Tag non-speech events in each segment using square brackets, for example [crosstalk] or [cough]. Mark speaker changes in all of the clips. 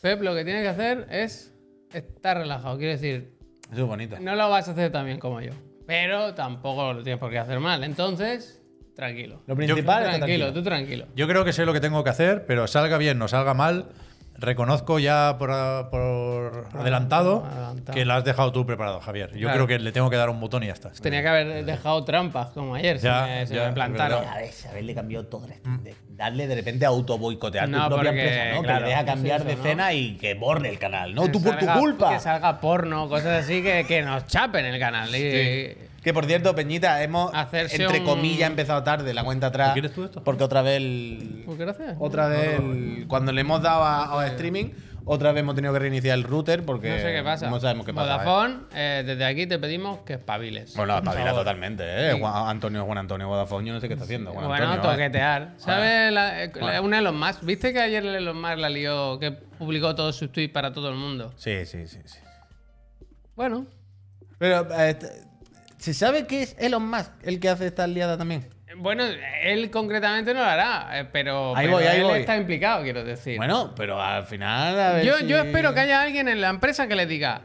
Speaker 1: Pep lo que tiene que hacer es estar relajado. Quiero decir,
Speaker 2: Eso es bonito.
Speaker 1: no lo vas a hacer tan bien como yo. Pero tampoco lo tienes por qué hacer mal. Entonces, tranquilo.
Speaker 2: Lo principal es
Speaker 1: tranquilo,
Speaker 2: tranquilo.
Speaker 1: tú tranquilo.
Speaker 3: Yo creo que sé lo que tengo que hacer, pero salga bien o salga mal, reconozco ya por, por adelantado,
Speaker 1: adelantado.
Speaker 3: que la has dejado tú preparado, Javier. Yo
Speaker 1: Claro.
Speaker 3: creo que le tengo que dar un botón y ya está.
Speaker 1: Tenía que haber dejado trampas como ayer. se
Speaker 3: Ya,
Speaker 1: me, se
Speaker 3: ya,
Speaker 1: me plantaron.
Speaker 2: A ver, haberle cambiado todo de Darle de repente a auto boicotear
Speaker 1: No,
Speaker 2: tu propia
Speaker 1: porque,
Speaker 2: empresa, ¿no?
Speaker 1: claro,
Speaker 2: que le deja cambiar
Speaker 1: eso,
Speaker 2: de
Speaker 1: ¿no?
Speaker 2: escena y que borre el canal. No,
Speaker 1: Que
Speaker 2: tú por tu culpa.
Speaker 1: Que salga porno, cosas así que, que nos chapen el canal. Y-
Speaker 2: Que por cierto, Peñita, hemos
Speaker 1: Hacerse
Speaker 2: entre
Speaker 1: un-
Speaker 2: comillas empezado tarde la cuenta atrás.
Speaker 3: ¿Lo quieres tú esto?
Speaker 2: Porque otra vez el-
Speaker 1: Pues gracias.
Speaker 2: otra vez el- cuando le hemos dado a, a streaming, otra vez hemos tenido que reiniciar el router porque
Speaker 1: No sé qué pasa.
Speaker 2: no sabemos qué pasa. ¿eh?
Speaker 1: Vodafone, eh, desde aquí te pedimos que espabiles.
Speaker 2: Bueno,
Speaker 1: Por
Speaker 2: espabila totalmente, ¿eh? Juan Antonio, Juan Antonio Vodafone, yo no sé qué está haciendo. Juan
Speaker 1: Bueno,
Speaker 2: Antonio, ¿eh?
Speaker 1: toquetear. ¿Sabes? La- eh, la- Un Elon Musk. ¿Viste que ayer el Elon Musk la lió, que publicó todos sus tweets para todo el mundo?
Speaker 2: Sí, sí, sí, sí.
Speaker 1: Bueno,
Speaker 2: Pero, eh, ¿se sabe qué es Elon Musk el que hace esta liada también?
Speaker 1: bueno, él concretamente no lo hará, eh, pero,
Speaker 2: Ahí
Speaker 1: pero
Speaker 2: voy, ahí
Speaker 1: él
Speaker 2: voy.
Speaker 1: está implicado, quiero decir.
Speaker 2: Bueno, pero al final. A ver
Speaker 1: yo,
Speaker 2: si-
Speaker 1: yo espero que haya alguien en la empresa que le diga,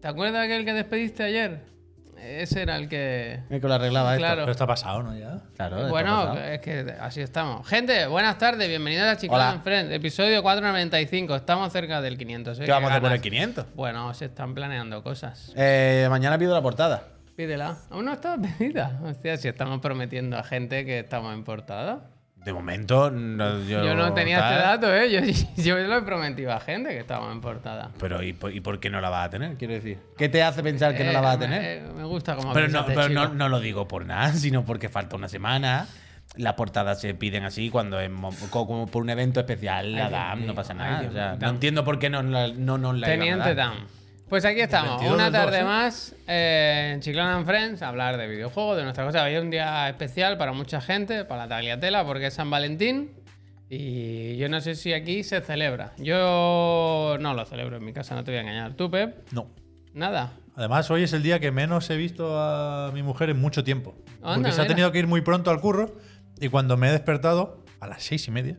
Speaker 1: ¿te acuerdas de aquel que despediste ayer? Ese era el que...
Speaker 2: El que lo arreglaba esto.
Speaker 1: Claro.
Speaker 3: Pero está pasado, ¿no? Ya.
Speaker 2: Claro, esto
Speaker 1: Bueno,
Speaker 2: pasado.
Speaker 1: es que así estamos. Gente, buenas tardes, bienvenidos a Chiclana en Friends, episodio 495. Estamos cerca del 500. ¿eh?
Speaker 2: ¿Qué vamos a
Speaker 1: ganas.
Speaker 2: poner 500?
Speaker 1: Bueno, se están planeando cosas.
Speaker 2: Eh, mañana pido la portada.
Speaker 1: Pídela. Aún no está pedida. Hostia, si estamos prometiendo a gente que estamos en portada.
Speaker 2: De momento, no, yo,
Speaker 1: Yo, no tenía
Speaker 2: tal.
Speaker 1: este dato, ¿eh? Yo, [laughs] yo lo he prometido a gente que estamos en portada.
Speaker 2: Pero ¿y por, y por qué no la vas a tener? Quiero decir. ¿Qué te hace pensar que no la vas a
Speaker 1: Eh,
Speaker 2: tener?
Speaker 1: Me, eh, me gusta como
Speaker 2: pero no,
Speaker 1: este
Speaker 2: pero no, no lo digo por nada, [laughs] sino porque falta una semana. Las portadas se piden así cuando es mo- co- como por un evento especial. La
Speaker 1: Ay, mío,
Speaker 2: no pasa
Speaker 1: ay,
Speaker 2: nada.
Speaker 1: Dios
Speaker 2: O sea, no entiendo por qué no, no nos la
Speaker 1: Teniente
Speaker 2: dar.
Speaker 1: Pues aquí estamos,
Speaker 3: 22
Speaker 1: una tarde
Speaker 3: ¿eh?
Speaker 1: más eh, en Chiclana and Friends, a hablar de videojuegos, de nuestra cosa. Hoy es un día especial para mucha gente, para la tagliatela, porque es San Valentín. Y yo no sé si aquí se celebra. Yo no lo celebro en mi casa, no te voy a engañar. ¿Tú, Pep?
Speaker 3: No.
Speaker 1: Nada.
Speaker 3: Además, hoy es el día que menos he visto a mi mujer en mucho tiempo.
Speaker 1: Anda,
Speaker 3: porque se ha
Speaker 1: mira.
Speaker 3: tenido que ir muy pronto al curro y cuando me he despertado, a las seis y media,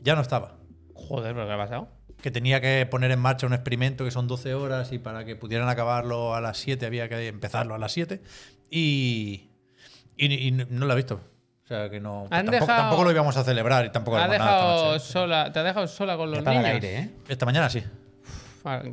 Speaker 3: ya no estaba.
Speaker 1: Joder, ¿pero qué ha pasado?
Speaker 3: Que tenía que poner en marcha un experimento que son 12 horas y para que pudieran acabarlo a las 7 había que empezarlo a las 7 y, y, y no lo he visto. O sea que no. Tampoco,
Speaker 1: dejado-
Speaker 3: tampoco lo íbamos a celebrar y tampoco
Speaker 1: ¿Te ha
Speaker 3: haremos nada esta
Speaker 1: dejado
Speaker 3: noche.
Speaker 1: sola, ¿Te ha dejado sola con los niños?
Speaker 2: aire, ¿eh?
Speaker 3: Esta mañana sí.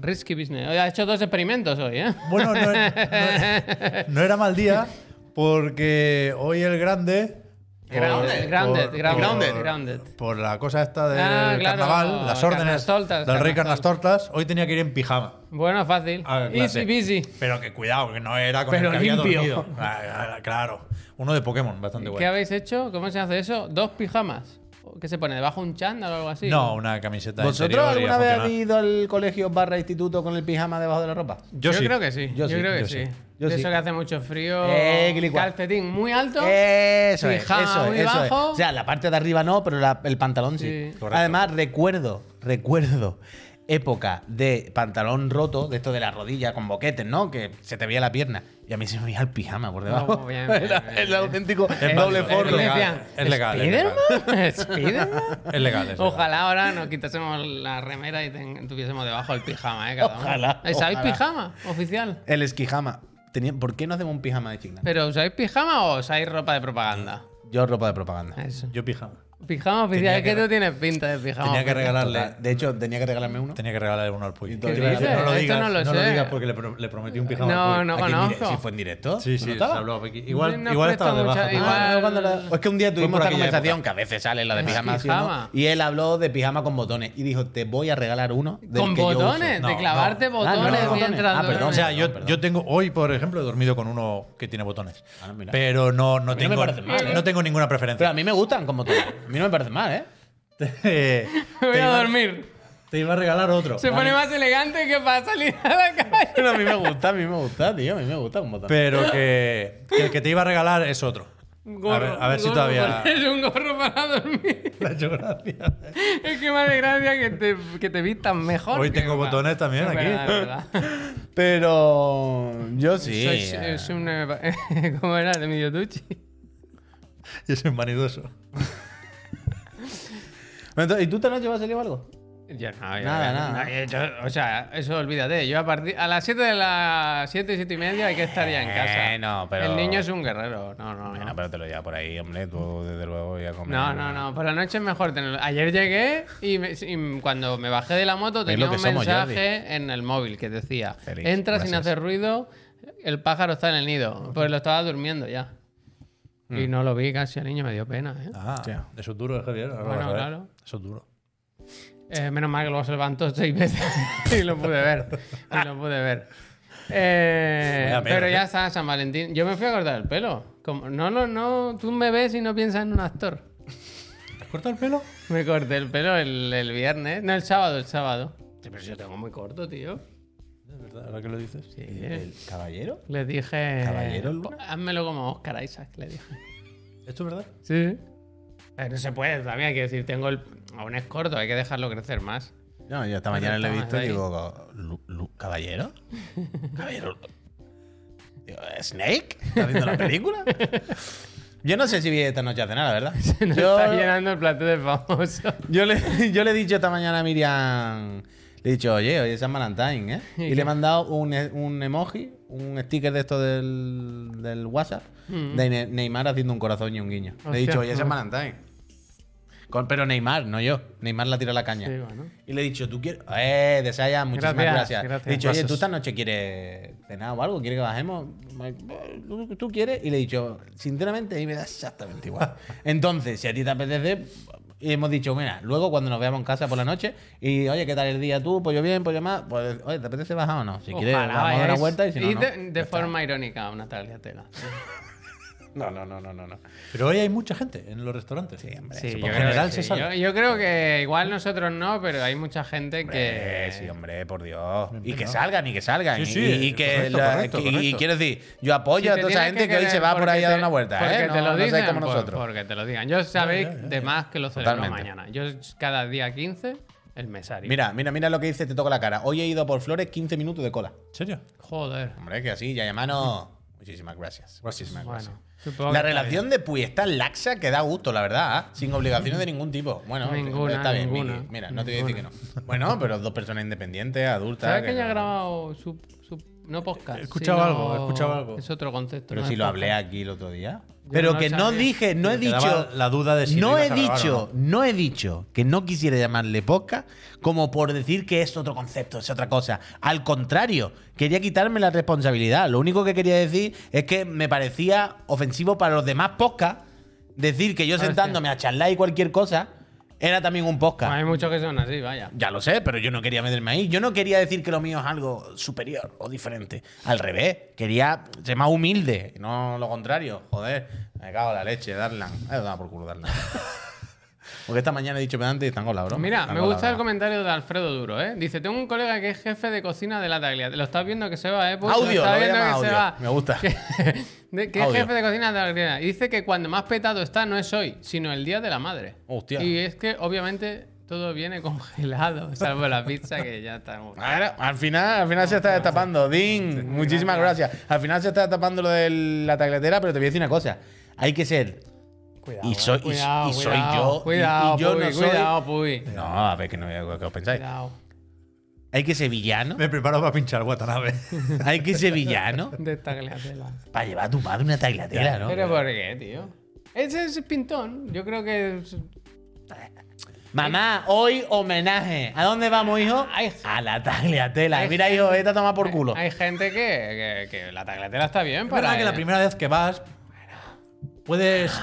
Speaker 1: Risky business. Ha hecho dos experimentos hoy, ¿eh?
Speaker 3: Bueno, no, no- [laughs] no era mal día porque hoy el grande.
Speaker 1: Grounded, grounded,
Speaker 3: por-
Speaker 1: grounded,
Speaker 3: por-
Speaker 1: grounded.
Speaker 3: Por la cosa esta del
Speaker 1: Ah, claro,
Speaker 3: carnaval, las órdenes
Speaker 1: Carnestoltas,
Speaker 3: del rey
Speaker 1: Carnestoltas.
Speaker 3: Carnastortas, hoy tenía que ir en pijama.
Speaker 1: Bueno, fácil.
Speaker 3: a clase.
Speaker 1: Easy peasy.
Speaker 3: Pero que cuidado, que no era con
Speaker 1: Pero
Speaker 3: el que había
Speaker 1: limpio.
Speaker 3: dormido. Ah, ah, Claro, uno de Pokémon, bastante
Speaker 1: ¿Qué
Speaker 3: bueno.
Speaker 1: habéis hecho? ¿Cómo se hace eso? ¿Dos pijamas? ¿Qué se pone? ¿Debajo un chándal o algo así?
Speaker 3: No, una camiseta
Speaker 2: ¿Vosotros
Speaker 3: interior y a
Speaker 2: alguna vez habéis ido al colegio barra instituto con el pijama debajo de la ropa?
Speaker 3: Yo,
Speaker 1: Yo,
Speaker 3: sí.
Speaker 1: creo que sí.
Speaker 2: Yo
Speaker 1: Yo,
Speaker 2: sí,
Speaker 1: creo que
Speaker 3: yo
Speaker 1: sí.
Speaker 3: sí.
Speaker 2: Yo
Speaker 1: de
Speaker 2: sí.
Speaker 1: eso que hace mucho frío.
Speaker 2: Eh,
Speaker 1: calcetín muy alto.
Speaker 2: Eso es,
Speaker 1: Pijama
Speaker 2: eso
Speaker 1: muy
Speaker 2: es, eso es.
Speaker 1: bajo.
Speaker 2: O sea, la parte de arriba no, pero la- el pantalón sí.
Speaker 1: Sí.
Speaker 3: Correcto.
Speaker 2: Además, recuerdo, recuerdo época de pantalón roto, de esto de la rodilla con boquetes, ¿no? Que se te veía la pierna. Y a mí se me veía el pijama por debajo.
Speaker 1: Bien, bien,
Speaker 2: Era
Speaker 1: bien,
Speaker 2: el
Speaker 1: bien.
Speaker 2: auténtico
Speaker 3: Es
Speaker 2: doble forro.
Speaker 3: Es legal, es legal, es legal.
Speaker 1: ¿Spiderman? [laughs] ¿Spiderman?
Speaker 3: Es legal, es legal.
Speaker 1: Ojalá ahora nos quitásemos la remera y ten- tuviésemos debajo el pijama, ¿eh? Cada uno.
Speaker 2: Ojalá,
Speaker 1: ¿Eh, ¿Sabéis
Speaker 2: ojalá.
Speaker 1: pijama oficial?
Speaker 2: El esquijama. ¿Por qué no hacemos un pijama de chiclana?
Speaker 1: ¿Pero usáis pijama o usáis ropa de propaganda?
Speaker 2: Yo ropa de propaganda.
Speaker 1: Eso.
Speaker 3: Yo pijama.
Speaker 1: Pijama oficial, es que,
Speaker 3: que-
Speaker 1: tú tienes pinta de pijama.
Speaker 3: Tenía que regalarle.
Speaker 2: Total. De hecho, tenía que regalarme uno.
Speaker 3: Tenía que regalarle uno al Puy.
Speaker 2: ¿Qué
Speaker 3: No lo
Speaker 1: Esto
Speaker 3: digas,
Speaker 1: no lo
Speaker 3: no
Speaker 1: sé.
Speaker 3: digas porque le, pro- le prometí un pijama
Speaker 1: No,
Speaker 3: al Puy.
Speaker 1: no conozco.
Speaker 2: ¿Sí fue en directo?
Speaker 3: Sí, sí,
Speaker 2: ¿No
Speaker 3: se habló aquí. Igual,
Speaker 1: No
Speaker 3: igual estaba debajo.
Speaker 1: mucha-
Speaker 3: también.
Speaker 1: igual-
Speaker 2: cuando la- Es que un día tuvimos esta conversación
Speaker 3: época.
Speaker 2: que a veces sale la de pijama, ¿sí o no?
Speaker 1: Pijama.
Speaker 2: Y él habló de pijama con botones y dijo, te voy a regalar uno del
Speaker 1: Con
Speaker 2: que yo uso".
Speaker 1: botones, de clavarte.
Speaker 2: Ah,
Speaker 1: botones mientras
Speaker 2: Ah, perdón.
Speaker 3: O sea, yo, tengo hoy, por ejemplo, he dormido con uno que tiene botones.
Speaker 2: Ah.
Speaker 3: Pero no, tengo,
Speaker 2: ¿eh?
Speaker 3: no tengo ninguna
Speaker 2: Pero a
Speaker 3: preferencia.
Speaker 2: mí me gustan con botones. A mí no me parece mal, ¿eh? [laughs]
Speaker 3: te,
Speaker 1: Me voy a
Speaker 3: iba,
Speaker 1: dormir.
Speaker 3: te iba a regalar otro.
Speaker 1: Se pone más elegante que para salir a la calle.
Speaker 2: Pero a mí me gusta, a mí me gusta, tío. A mí me gusta con botones.
Speaker 3: Pero que, que el que te iba a regalar es otro.
Speaker 1: Un
Speaker 3: a ver, a ver
Speaker 1: un
Speaker 3: si todavía. [laughs]
Speaker 1: Es un gorro para dormir. [laughs]
Speaker 3: Hecho gracia.
Speaker 1: Es que me hace gracia que te, que te vistas mejor.
Speaker 3: Hoy tengo botones también
Speaker 1: Es
Speaker 3: aquí.
Speaker 1: verdad, verdad.
Speaker 2: Pero yo sí.
Speaker 1: Soy,
Speaker 2: eh.
Speaker 1: es un, eh, ¿Cómo era? De Miyotuchi.
Speaker 3: Yo soy vanidoso.
Speaker 2: ¿Y tú esta noche vas a salir o algo?
Speaker 1: Yo no, yo-
Speaker 2: Nada, nada.
Speaker 1: yo- o sea, eso olvídate. Yo a partir a las 7 de las 7, 7 y media hay que estar ya en casa.
Speaker 2: Pero-
Speaker 1: El niño es un guerrero. No, no, no.
Speaker 2: pero te lo lleva por ahí, hombre. Tú, desde luego, ya comer.
Speaker 1: No, no, no. Por la noche es mejor tenerlo. Ayer llegué y, me- y cuando me bajé de la moto tenía un
Speaker 2: somos,
Speaker 1: mensaje en el móvil que decía: Entra sin hacer ruido, el pájaro está en el nido. Pues lo estaba durmiendo ya.
Speaker 2: Mm.
Speaker 1: Y no lo vi casi al niño, me dio pena. ¿eh?
Speaker 3: Ah,
Speaker 2: Hostia.
Speaker 3: eso es duro, Javier. ahora
Speaker 1: Bueno,
Speaker 3: ver.
Speaker 1: claro.
Speaker 3: Eso es duro.
Speaker 1: Eh, menos mal que luego se levantó seis veces [laughs] y lo pude ver. Y lo pude ver. Eh,
Speaker 3: pena,
Speaker 1: pero
Speaker 3: ¿eh?
Speaker 1: ya está, San Valentín. Yo me fui a cortar el pelo. Como, no, no, no. Tú me ves y no piensas en un actor.
Speaker 3: ¿Has cortado el pelo?
Speaker 1: Me corté el pelo el, el viernes. No, el sábado, el sábado. Sí, pero si yo tengo muy corto, tío.
Speaker 3: Es verdad, ahora que lo dices.
Speaker 1: Sí.
Speaker 2: ¿El caballero?
Speaker 1: Le dije.
Speaker 2: ¿Caballero Luna?
Speaker 1: Házmelo como Oscar Isaac, le dije.
Speaker 3: ¿Esto es verdad?
Speaker 1: Sí. Pero no se puede también, hay que decir, tengo el. Aún es corto, hay que dejarlo crecer más.
Speaker 2: No, yo esta mañana le he visto y digo, "Lu- Lu- ¿caballero? [laughs] ¿Caballero? Digo, ¿Snake? [laughs] ¿Está haciendo la película? Yo no sé si vi esta noche a cenar, la verdad. [laughs]
Speaker 1: Nos
Speaker 2: Yo,
Speaker 1: está llenando el plato de famoso.
Speaker 2: yo, le, yo le he dicho esta mañana a Miriam, le he dicho, oye, hoy es San Valentín, ¿eh?
Speaker 1: ¿Y
Speaker 2: le he mandado un, e- un emoji, un sticker de esto del, del WhatsApp, de Ne- Neymar haciendo un corazón y un guiño. Le he
Speaker 1: Mm.
Speaker 2: Dicho, oye, es San Valentín. Con- pero Neymar, no yo. Neymar la tira la caña.
Speaker 1: Sí, bueno.
Speaker 2: Y le he dicho, ¿tú quieres? Eh, Desaya, muchísimas
Speaker 1: Gracias,
Speaker 2: gracias.
Speaker 1: gracias.
Speaker 2: Le he dicho, oye. ¿tú esta noche quieres cenar o algo? ¿Quieres que bajemos? ¿Tú, tú quieres? Y le he dicho, sinceramente, a mí me da exactamente igual. [laughs] Entonces, si a ti te apetece, y hemos dicho, mira, luego cuando nos veamos en casa por la noche, y oye, ¿qué tal el día tú? Pues yo bien, pues yo más. Pues, oye, ¿te apetece bajar o no? Si quieres,
Speaker 1: Ojalá
Speaker 2: vamos a dar una vuelta y si no, no.
Speaker 1: de,
Speaker 2: Ya
Speaker 1: de
Speaker 2: está.
Speaker 1: forma irónica una tagliatela. [laughs]
Speaker 2: No, no, no, no, no. no.
Speaker 3: Pero hoy hay mucha gente en los restaurantes.
Speaker 2: Sí, hombre.
Speaker 1: Sí, yo
Speaker 2: por
Speaker 1: creo,
Speaker 3: general
Speaker 1: que
Speaker 3: se
Speaker 1: sí.
Speaker 3: sabe.
Speaker 1: Yo, yo creo que igual nosotros no, pero hay mucha gente que.
Speaker 2: Sí, hombre, por Dios. Y que salgan, y que salgan.
Speaker 3: Sí, sí,
Speaker 2: y, y que
Speaker 3: correcto,
Speaker 2: la-
Speaker 3: correcto,
Speaker 2: y
Speaker 3: correcto.
Speaker 2: quiero decir, yo apoyo
Speaker 1: Si
Speaker 2: a
Speaker 1: te
Speaker 2: toda esa gente que, hoy se va por ahí a dar
Speaker 1: te-
Speaker 2: una vuelta,
Speaker 1: Porque
Speaker 2: ¿eh?
Speaker 1: te lo
Speaker 2: no,
Speaker 1: dicen,
Speaker 2: seáis como
Speaker 1: por-
Speaker 2: nosotros.
Speaker 1: porque te lo digan. Yo sabéis
Speaker 3: ya, ya.
Speaker 1: de más que lo celebro
Speaker 2: Totalmente.
Speaker 1: mañana. Yo cada día 15, el mesario.
Speaker 2: Mira, mira, mira lo que dice, te toco la cara. Hoy he ido por Flores 15 minutos de cola.
Speaker 3: ¿En serio?
Speaker 1: Joder.
Speaker 2: Hombre, que así, ya hermano. Muchísimas gracias. Muchísimas gracias. La relación de Puy está laxa que da gusto, la verdad, ¿ah? sin obligaciones de ningún tipo. Bueno,
Speaker 1: Ninguna,
Speaker 2: está bien,
Speaker 1: ninguna.
Speaker 2: Miki. Mira, no te voy a decir que no. Bueno, pero dos personas independientes, adultas.
Speaker 1: ¿Sabes que
Speaker 2: que
Speaker 1: ya ha
Speaker 2: no-
Speaker 1: grabado su, su- no podcast?
Speaker 3: He escuchado algo, he escuchado algo.
Speaker 1: Es otro concepto.
Speaker 2: Pero
Speaker 1: no
Speaker 2: si
Speaker 1: es
Speaker 2: lo
Speaker 1: podcast.
Speaker 2: hablé aquí el otro día. Pero que no dije, no he dicho.
Speaker 3: la duda de si
Speaker 2: no he dicho, no he dicho que no quisiera llamarle podcast como por decir que es otro concepto, es otra cosa. Al contrario, quería quitarme la responsabilidad. Lo único que quería decir es que me parecía ofensivo para los demás podcasts decir que yo
Speaker 1: Hostia.
Speaker 2: sentándome a charlar y cualquier cosa era también un podcast.
Speaker 1: Hay muchos que son así, vaya.
Speaker 2: Ya lo sé, pero yo no quería meterme ahí. Yo no quería decir que lo mío es algo superior o diferente. Al revés, quería ser más humilde, no lo contrario. Joder, me cago en la leche, Darlan. Eh, da por culo, Darlan. [laughs] Porque esta mañana he dicho pedante y están con la broma.
Speaker 1: Mira, me gusta el comentario de Alfredo Duro, ¿eh? Dice, tengo un colega que es jefe de cocina de la Tagliatella. Lo estás viendo que se va, ¿eh? Puch?
Speaker 2: Audio,
Speaker 1: estás
Speaker 2: lo
Speaker 1: viendo que se va.
Speaker 2: Me gusta. [laughs]
Speaker 1: Que, de- que es jefe de cocina de la Tagliatella. Y dice que cuando más petado está no es hoy, sino el Día de la Madre.
Speaker 2: Hostia.
Speaker 1: Y es que, obviamente, todo viene congelado, [laughs] salvo la pizza que ya está...
Speaker 2: Claro, al final, al final se está destapando. Din, muchísimas gracias. Al final se está destapando lo de la tagletera, pero te voy a decir una cosa. Hay que ser.
Speaker 1: Cuidado,
Speaker 2: Y soy- y-
Speaker 1: cuidado,
Speaker 2: y soy
Speaker 1: cuidado,
Speaker 2: yo, y-
Speaker 1: Cuidado,
Speaker 2: y yo
Speaker 1: Puy,
Speaker 2: no soy-
Speaker 1: cuidado, Puy.
Speaker 2: No, a ver, que no ¿qué os pensáis.
Speaker 1: Cuidado.
Speaker 2: Hay que ser villano.
Speaker 3: Me preparo para pinchar Watanabe. [laughs]
Speaker 2: Hay que ser villano
Speaker 1: De Tagliatella.
Speaker 2: para llevar a tu madre una tagletera, ¿no?
Speaker 1: ¿Pero por qué, tío? Ese es pintón. Yo creo que... es-
Speaker 2: Mamá, hoy homenaje. ¿A dónde vamos, hijo? A la tagliatela. Mira, hijo, esta toma por culo.
Speaker 1: Hay gente que, que, que la tagliatella está bien
Speaker 3: Es
Speaker 1: para...
Speaker 3: verdad que la
Speaker 1: ella.
Speaker 3: primera vez que vas, puedes.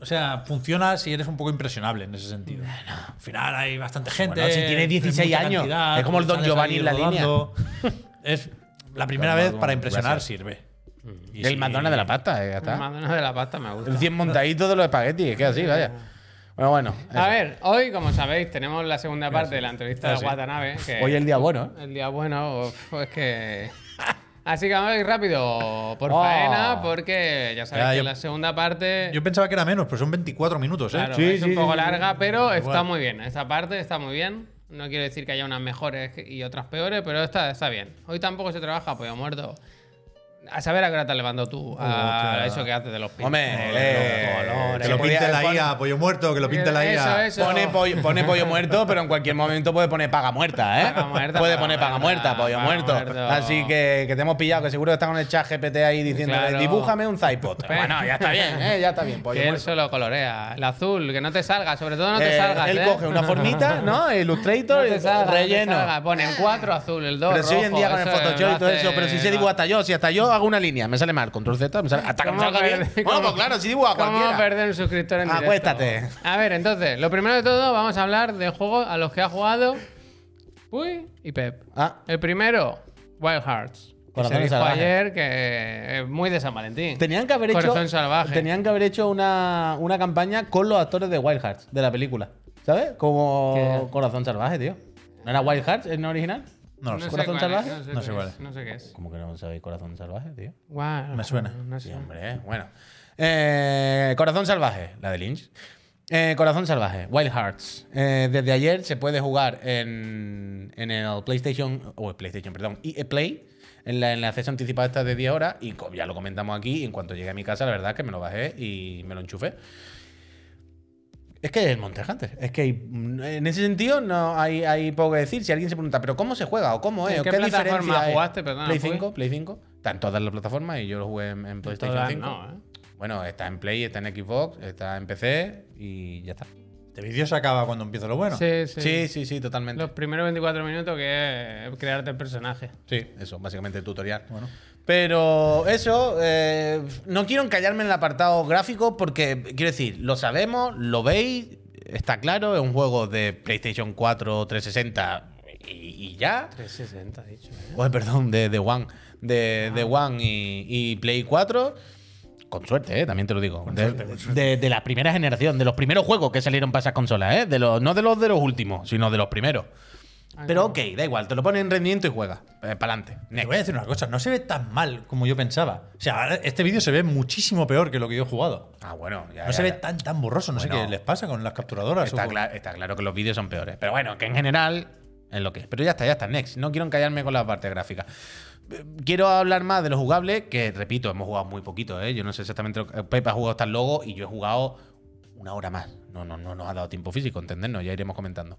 Speaker 3: O sea, funciona si eres un poco impresionable en ese sentido. Al final hay bastante gente.
Speaker 2: Bueno, si tienes
Speaker 3: hay
Speaker 2: 16
Speaker 3: mucha
Speaker 2: años,
Speaker 3: cantidad,
Speaker 2: es como el Don Giovanni en la línea.
Speaker 3: rodando. Es la primera
Speaker 2: Don
Speaker 3: vez para impresionar
Speaker 2: gracias.
Speaker 3: sirve. Y
Speaker 2: el
Speaker 3: si-
Speaker 2: McDonald's de la pasta, eh, ya
Speaker 1: El. McDonald's de la pasta me gusta.
Speaker 2: El 100 montaditos de los espaguetis, es que así, vaya. Bueno, bueno.
Speaker 1: A
Speaker 2: eso.
Speaker 1: ver, hoy, como sabéis, tenemos la segunda parte de la entrevista de
Speaker 3: Gracias.
Speaker 1: Watanabe. Que
Speaker 2: Hoy el día bueno, ¿eh?
Speaker 1: el día bueno, es que... Así que vamos a ir rápido por
Speaker 2: Oh.
Speaker 1: faena, porque ya sabéis
Speaker 3: Ya,
Speaker 1: que
Speaker 3: yo-
Speaker 1: la segunda parte...
Speaker 3: Yo pensaba que era menos, pero son 24 minutos, ¿eh?
Speaker 1: Claro,
Speaker 2: Sí,
Speaker 1: es un
Speaker 2: sí,
Speaker 1: poco
Speaker 2: sí, sí.
Speaker 1: larga, pero está
Speaker 3: Igual.
Speaker 1: muy bien. Esta parte está muy bien. No quiero decir que haya unas mejores y otras peores, pero esta está bien. Hoy tampoco se trabaja pollo muerto. A saber a qué hora te has levantado tú a eso que haces de los pintos.
Speaker 2: Hombre, eh,
Speaker 1: los colores.
Speaker 3: Que lo pinte la IA, pollo muerto, que lo pinte la IA.
Speaker 1: Eso, eso.
Speaker 2: Pone pollo, pone pollo muerto, pero en cualquier momento puede poner paga muerta, ¿eh?
Speaker 1: Paga muerta,
Speaker 2: puede
Speaker 1: paga
Speaker 2: poner paga
Speaker 1: muerta,
Speaker 2: muerta, pollo
Speaker 1: paga
Speaker 2: muerto.
Speaker 1: muerto.
Speaker 2: Así que, que te hemos pillado, que seguro que está con el chat GPT ahí diciendo,
Speaker 1: Claro.
Speaker 2: dibújame un Zypod. Bueno, ya está bien, ¿eh? Ya está bien, pollo [laughs]
Speaker 1: Que él
Speaker 2: muerto.
Speaker 1: solo colorea. El azul, que no te salga, sobre todo no te
Speaker 2: Eh,
Speaker 1: salgas.
Speaker 2: él
Speaker 1: ¿eh?
Speaker 2: coge una formita, ¿no? [laughs] Illustrator,
Speaker 1: No te salga, no te
Speaker 2: relleno.
Speaker 1: salga. Pone el 4 azul, el 2
Speaker 2: Pero si hoy en
Speaker 1: rojo,
Speaker 2: día con el Photoshop y todo eso, pero si se dibuja hasta yo, si hasta yo hago una línea, me sale mal, control Z, me sale, hasta que me
Speaker 1: ¿Cómo
Speaker 2: salga bien. Bueno, pues claro, si
Speaker 1: ¿Cómo
Speaker 2: cualquiera.
Speaker 1: perder un suscriptor en directo?
Speaker 2: Acuéstate.
Speaker 1: A ver, entonces, lo primero de todo, vamos a hablar de juegos a los que ha jugado Puy y Pep.
Speaker 2: Ah,
Speaker 1: El primero, Wild Hearts. Que se dijo
Speaker 2: salvajes.
Speaker 1: ayer que es muy de San Valentín.
Speaker 2: tenían que haber hecho.
Speaker 1: Corazón salvaje.
Speaker 2: Tenían que haber hecho una, una campaña con los actores de Wild Hearts, de la película. ¿Sabes? Como
Speaker 1: ¿Qué?
Speaker 2: Corazón Salvaje, tío. ¿No era Wild Hearts en original?
Speaker 3: No lo sé.
Speaker 2: ¿Corazón salvaje?
Speaker 1: No sé,
Speaker 3: No sé
Speaker 1: qué
Speaker 3: cuál
Speaker 1: es. No sé qué es.
Speaker 2: ¿Cómo que no sabéis Corazón Salvaje, tío?
Speaker 1: Guau,
Speaker 3: Me suena.
Speaker 1: No sé.
Speaker 2: Sí, hombre, bueno. Eh, Corazón Salvaje, la de Lynch. Eh, Corazón Salvaje, Wild Hearts. Eh, desde ayer se puede jugar en, en el PlayStation, o el PlayStation, perdón, EA Play, en la, en la acceso anticipado esta de 10 horas, y co- ya lo comentamos aquí, y en cuanto llegué a mi casa, la verdad es que me lo bajé y me lo enchufé. Es que es el Monster Hunter. Es que hay- en ese sentido no hay, hay poco que decir. Si alguien se pregunta, ¿pero cómo se juega? ¿O cómo es?
Speaker 1: ¿En
Speaker 2: ¿O
Speaker 1: qué plataforma jugaste? Perdona,
Speaker 2: Play
Speaker 1: Puy.
Speaker 2: 5, Play 5. Está en todas las plataformas y yo lo jugué en, en PlayStation
Speaker 1: Todas
Speaker 2: 5.
Speaker 1: no, ¿eh?
Speaker 2: Bueno, está en Play, está en Xbox, está en PC y ya está.
Speaker 3: Este vídeo se acaba cuando empieza lo bueno.
Speaker 1: Sí, sí.
Speaker 2: Sí, sí, sí, totalmente.
Speaker 1: Los primeros 24 minutos que es crearte el personaje.
Speaker 2: Sí, eso, básicamente el tutorial.
Speaker 3: Bueno.
Speaker 2: Pero eso, eh, no quiero encallarme en el apartado gráfico porque, quiero decir, lo sabemos, lo veis, está claro, es un juego de PlayStation 4, 360 y, y ya.
Speaker 1: 360, dicho. ¿eh?
Speaker 2: Oye, perdón, de, de One. De, de One y, y Play 4. Con suerte, ¿eh? también te lo digo. De, de- de la primera generación, de los primeros juegos que salieron para esas consolas, ¿eh? De los, no de los de los últimos, sino de los primeros. Pero ok, da igual, te lo pones en rendimiento y juega. para adelante.
Speaker 3: Te voy a decir una cosa, no se ve tan mal como yo pensaba. O sea, ahora este vídeo se ve muchísimo peor que lo que yo he jugado.
Speaker 2: Ah, bueno, ya.
Speaker 3: No
Speaker 2: ya,
Speaker 3: se ve
Speaker 2: ya.
Speaker 3: tan tan borroso, no sé
Speaker 2: Bueno.
Speaker 3: qué les pasa con las capturadoras.
Speaker 2: Está,
Speaker 3: o-
Speaker 2: cla- está claro que los vídeos son peores. Pero bueno, que en general es lo que es. Pero ya está, ya está. Next. No quiero encallarme con la parte gráfica. Eh, Quiero hablar más de lo jugable, que repito, hemos jugado muy poquito, ¿eh? Yo no sé exactamente lo que. Pepe ha jugado hasta el logo y yo he jugado una hora más. No, no, no nos ha dado tiempo físico, entendernos, ya iremos comentando.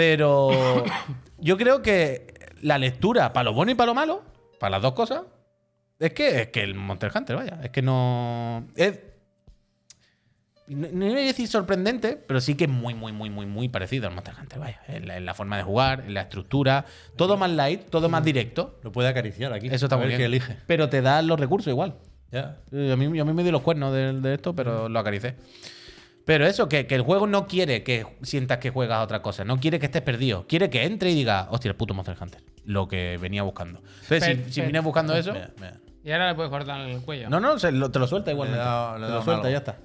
Speaker 2: Pero [coughs] yo creo que la lectura, para lo bueno y para lo malo, para las dos cosas, es que, es que el Monster Hunter, vaya, es que no. Es, no, no voy a decir sorprendente, pero sí que es muy, muy, muy, muy, muy parecido al Monster Hunter, vaya. En la, en la forma de jugar, en la estructura, todo más light, todo más directo.
Speaker 3: Lo puede acariciar aquí.
Speaker 2: Eso está
Speaker 3: a
Speaker 2: muy
Speaker 3: ver
Speaker 2: bien.
Speaker 3: qué elige.
Speaker 2: Pero te da los recursos igual.
Speaker 3: Ya.
Speaker 2: A mí, a mí me dio los cuernos de, de esto, pero lo acaricé. Pero eso, que, que el juego no quiere que sientas que juegas a otra cosa, no quiere que estés perdido, quiere que entre y diga, hostia, el puto Monster Hunter, lo que venía buscando. Entonces,
Speaker 1: Pero-
Speaker 2: si, si
Speaker 1: pero-
Speaker 2: vienes buscando eso,
Speaker 3: Mira, mira.
Speaker 1: Y ahora le puedes cortar el cuello.
Speaker 2: no, no, se lo- te lo suelta igualmente.
Speaker 3: He
Speaker 2: te lo suelta,
Speaker 3: algo.
Speaker 2: ya está.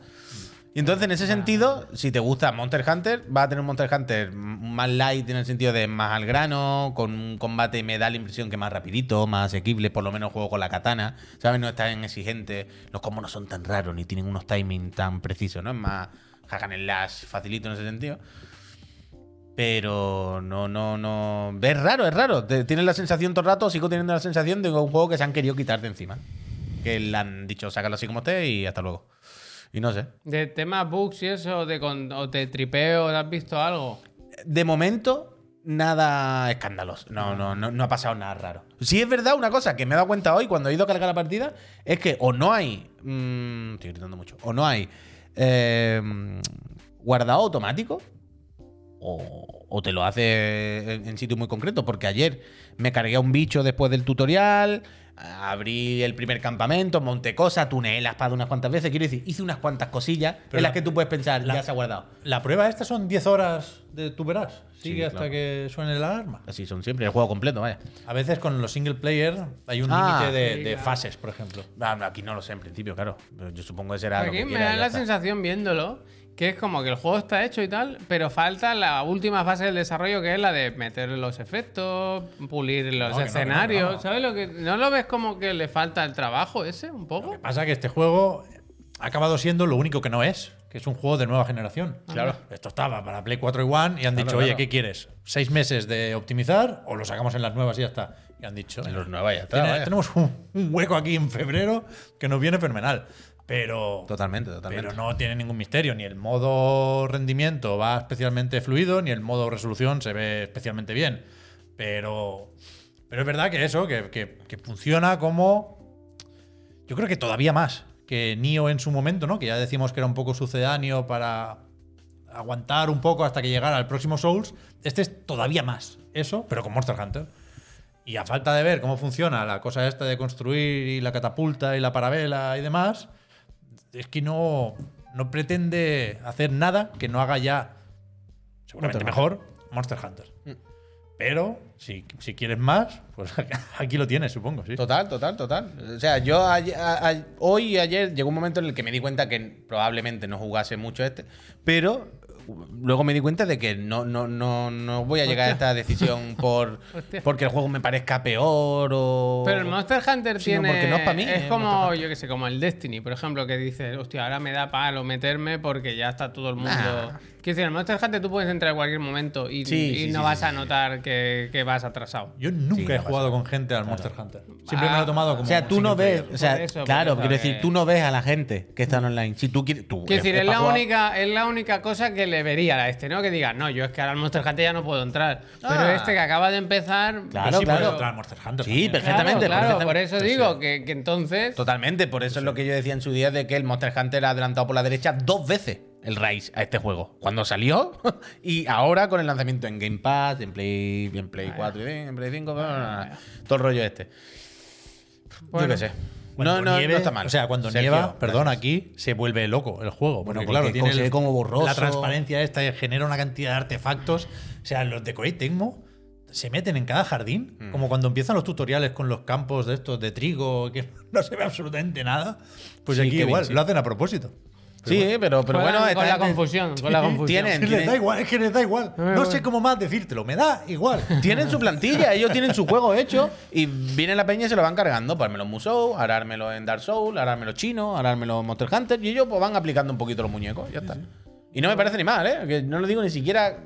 Speaker 2: Y entonces, en ese sentido, si te gusta Monster Hunter, va a tener un Monster Hunter más light en el sentido de más al grano, con un combate me da la impresión que más rapidito, más asequible, por lo menos juego con la katana, ¿sabes? No es tan exigente, los combos no son tan raros, ni tienen unos timings tan precisos, ¿no? Es más hack and slash facilito en ese sentido. Pero no, no, no. Es raro, es raro. Tienes la sensación todo el rato, sigo teniendo la sensación de un juego que se han querido quitar de encima. Que le han dicho, sácalo así como esté y hasta luego. Y no sé.
Speaker 1: De temas bugs y eso, de con- o te tripeo, ¿has visto algo?
Speaker 2: De momento, nada escandaloso. No, no, no, no ha pasado nada raro. Sí es verdad una cosa que me he dado cuenta hoy cuando he ido a cargar la partida, es que o no hay... mm, estoy gritando mucho. O no hay eh, guardado automático. O, o te lo hace en, en sitio muy concreto. Porque ayer me cargué a un bicho después del tutorial. Abrí el primer campamento, monté cosas, tuneé la espada unas cuantas veces. Quiero decir, hice unas cuantas cosillas
Speaker 3: Pero
Speaker 2: en
Speaker 3: la-
Speaker 2: las que tú puedes pensar,
Speaker 3: la-
Speaker 2: ya se ha guardado.
Speaker 3: La prueba esta son 10 horas de tú verás. Sigue
Speaker 2: Sí,
Speaker 3: hasta
Speaker 2: claro.
Speaker 3: que suene la alarma.
Speaker 2: Así son siempre, el juego completo, vaya.
Speaker 3: A veces con los single player hay un
Speaker 2: Ah,
Speaker 3: límite de,
Speaker 1: sí,
Speaker 3: de
Speaker 1: claro.
Speaker 3: fases, por ejemplo.
Speaker 2: Ah, aquí no lo sé en principio, claro. Yo supongo que será lo
Speaker 1: Aquí
Speaker 2: que
Speaker 1: me
Speaker 2: quiera
Speaker 1: da la
Speaker 2: está.
Speaker 1: sensación viéndolo que es como que el juego está hecho y tal, pero falta la última fase del desarrollo que es la de meter los efectos, pulir los
Speaker 3: no,
Speaker 1: escenarios.
Speaker 3: que no, que no.
Speaker 1: ¿Sabes lo que.? ¿No lo ves como que le falta el trabajo ese un
Speaker 3: Lo
Speaker 1: poco?
Speaker 3: que pasa es que este juego ha acabado siendo lo único que no es, que es un juego de nueva generación.
Speaker 2: Claro.
Speaker 3: Esto estaba para Play 4 y One y han dicho, oye,
Speaker 2: claro.
Speaker 3: ¿qué quieres? ¿Seis meses de optimizar o lo sacamos en las nuevas y ya está? Y han dicho.
Speaker 2: En los nuevos ya está.
Speaker 3: Tenemos un, un hueco aquí en febrero que nos viene fenomenal. Pero,
Speaker 2: Totalmente, totalmente.
Speaker 3: pero no tiene ningún misterio. Ni el modo rendimiento va especialmente fluido, ni el modo resolución se ve especialmente bien. Pero, pero es verdad que eso, que, que- que funciona como. Yo creo que todavía más que Nio en su momento, ¿no? Que ya decimos que era un poco sucedáneo para aguantar un poco hasta que llegara el próximo Souls. Este es todavía más eso, pero con Monster Hunter. Y a falta de ver cómo funciona la cosa esta de construir y la catapulta y la parabela y demás, es que no, no pretende hacer nada que no haga ya, seguramente
Speaker 2: Monster
Speaker 3: mejor, Monster Hunter. Pero si, si quieres más, pues [laughs] aquí lo tienes, supongo, sí.
Speaker 2: Total, total, total. O sea, yo ayer- a- a- hoy y ayer llegó un momento en el que me di cuenta que probablemente no jugase mucho este, pero luego me di cuenta de que no, no, no, no voy a llegar a esta decisión [laughs] por
Speaker 1: Hostia.
Speaker 2: porque el juego me parezca peor o.
Speaker 1: Pero el Monster Hunter tiene.
Speaker 2: porque no es pa' mí,
Speaker 1: Es
Speaker 2: el
Speaker 1: como, yo que sé, como el Destiny, por ejemplo, que dices, hostia, ahora me da palo meterme porque ya está todo el mundo.
Speaker 2: Nah.
Speaker 1: Quiero decir, el Monster Hunter tú puedes entrar en cualquier momento y,
Speaker 2: Sí,
Speaker 1: y
Speaker 2: sí,
Speaker 1: no
Speaker 2: sí,
Speaker 1: vas
Speaker 2: sí,
Speaker 1: a
Speaker 2: sí.
Speaker 1: notar que, que vas atrasado.
Speaker 3: Yo nunca
Speaker 2: Sí,
Speaker 3: he jugado con gente al Monster Hunter. Siempre me
Speaker 1: Ah,
Speaker 3: lo he tomado como.
Speaker 2: O sea, tú no ves,
Speaker 3: player.
Speaker 2: o sea,
Speaker 1: Por eso, por
Speaker 2: claro,
Speaker 1: eso
Speaker 2: quiero decir,
Speaker 1: que-
Speaker 2: tú no ves a la gente que están online. Si tú quieres, tú
Speaker 1: Quiero decir,
Speaker 2: es
Speaker 1: es la, única, es la única cosa que le vería a este, ¿no? Que diga, no, yo es que ahora al Monster Hunter ya no puedo entrar. Pero
Speaker 2: Ah.
Speaker 1: este que acaba de empezar.
Speaker 3: Pero
Speaker 2: Claro,
Speaker 3: sí
Speaker 2: claro.
Speaker 3: puedo entrar al Monster Hunter.
Speaker 2: Sí,
Speaker 3: también.
Speaker 2: perfectamente,
Speaker 1: Claro, claro, por eso digo que, que entonces.
Speaker 2: Totalmente, por eso es lo que yo decía en su día de que el Monster Hunter ha adelantado por la derecha dos veces el Rise a este juego. Cuando salió [laughs] y ahora con el lanzamiento en Game Pass, en Play, en Play 4 y en Play 5, todo el rollo este.
Speaker 1: Bueno.
Speaker 2: yo qué sé.
Speaker 3: Cuando
Speaker 2: no, no,
Speaker 3: nieve-
Speaker 2: no está mal.
Speaker 3: O sea, cuando
Speaker 2: Sergio,
Speaker 3: nieva, perdón,
Speaker 2: gracias.
Speaker 3: aquí se vuelve loco el juego.
Speaker 2: Bueno,
Speaker 3: Porque, claro, tiene el-
Speaker 2: como borroso.
Speaker 3: la transparencia esta genera una cantidad de artefactos. O sea, los de Koei Tecmo se meten en cada jardín,
Speaker 2: Mm.
Speaker 3: como cuando empiezan los tutoriales con los campos de estos de trigo, que [laughs] no se ve absolutamente nada. Pues
Speaker 2: Sí,
Speaker 3: aquí igual,
Speaker 2: sí.
Speaker 3: lo hacen a propósito.
Speaker 2: Sí, pero, pero
Speaker 1: Juegan
Speaker 2: bueno,
Speaker 1: con
Speaker 2: esta
Speaker 1: la confusión, con la [laughs] confusión.
Speaker 2: Tienen,
Speaker 3: Es que les
Speaker 2: tienen,
Speaker 3: da igual, es que les da igual. No sé cómo más decírtelo, me da igual. [laughs]
Speaker 2: tienen su plantilla, ellos tienen su juego hecho y viene la peña y se lo van cargando. Pues los Musou, harármelo en Dark Souls, harármelo chino, harármelo en Monster Hunter y ellos pues van aplicando un poquito los muñecos, ya está. Y no me parece ni mal, ¿eh? Que no lo digo ni siquiera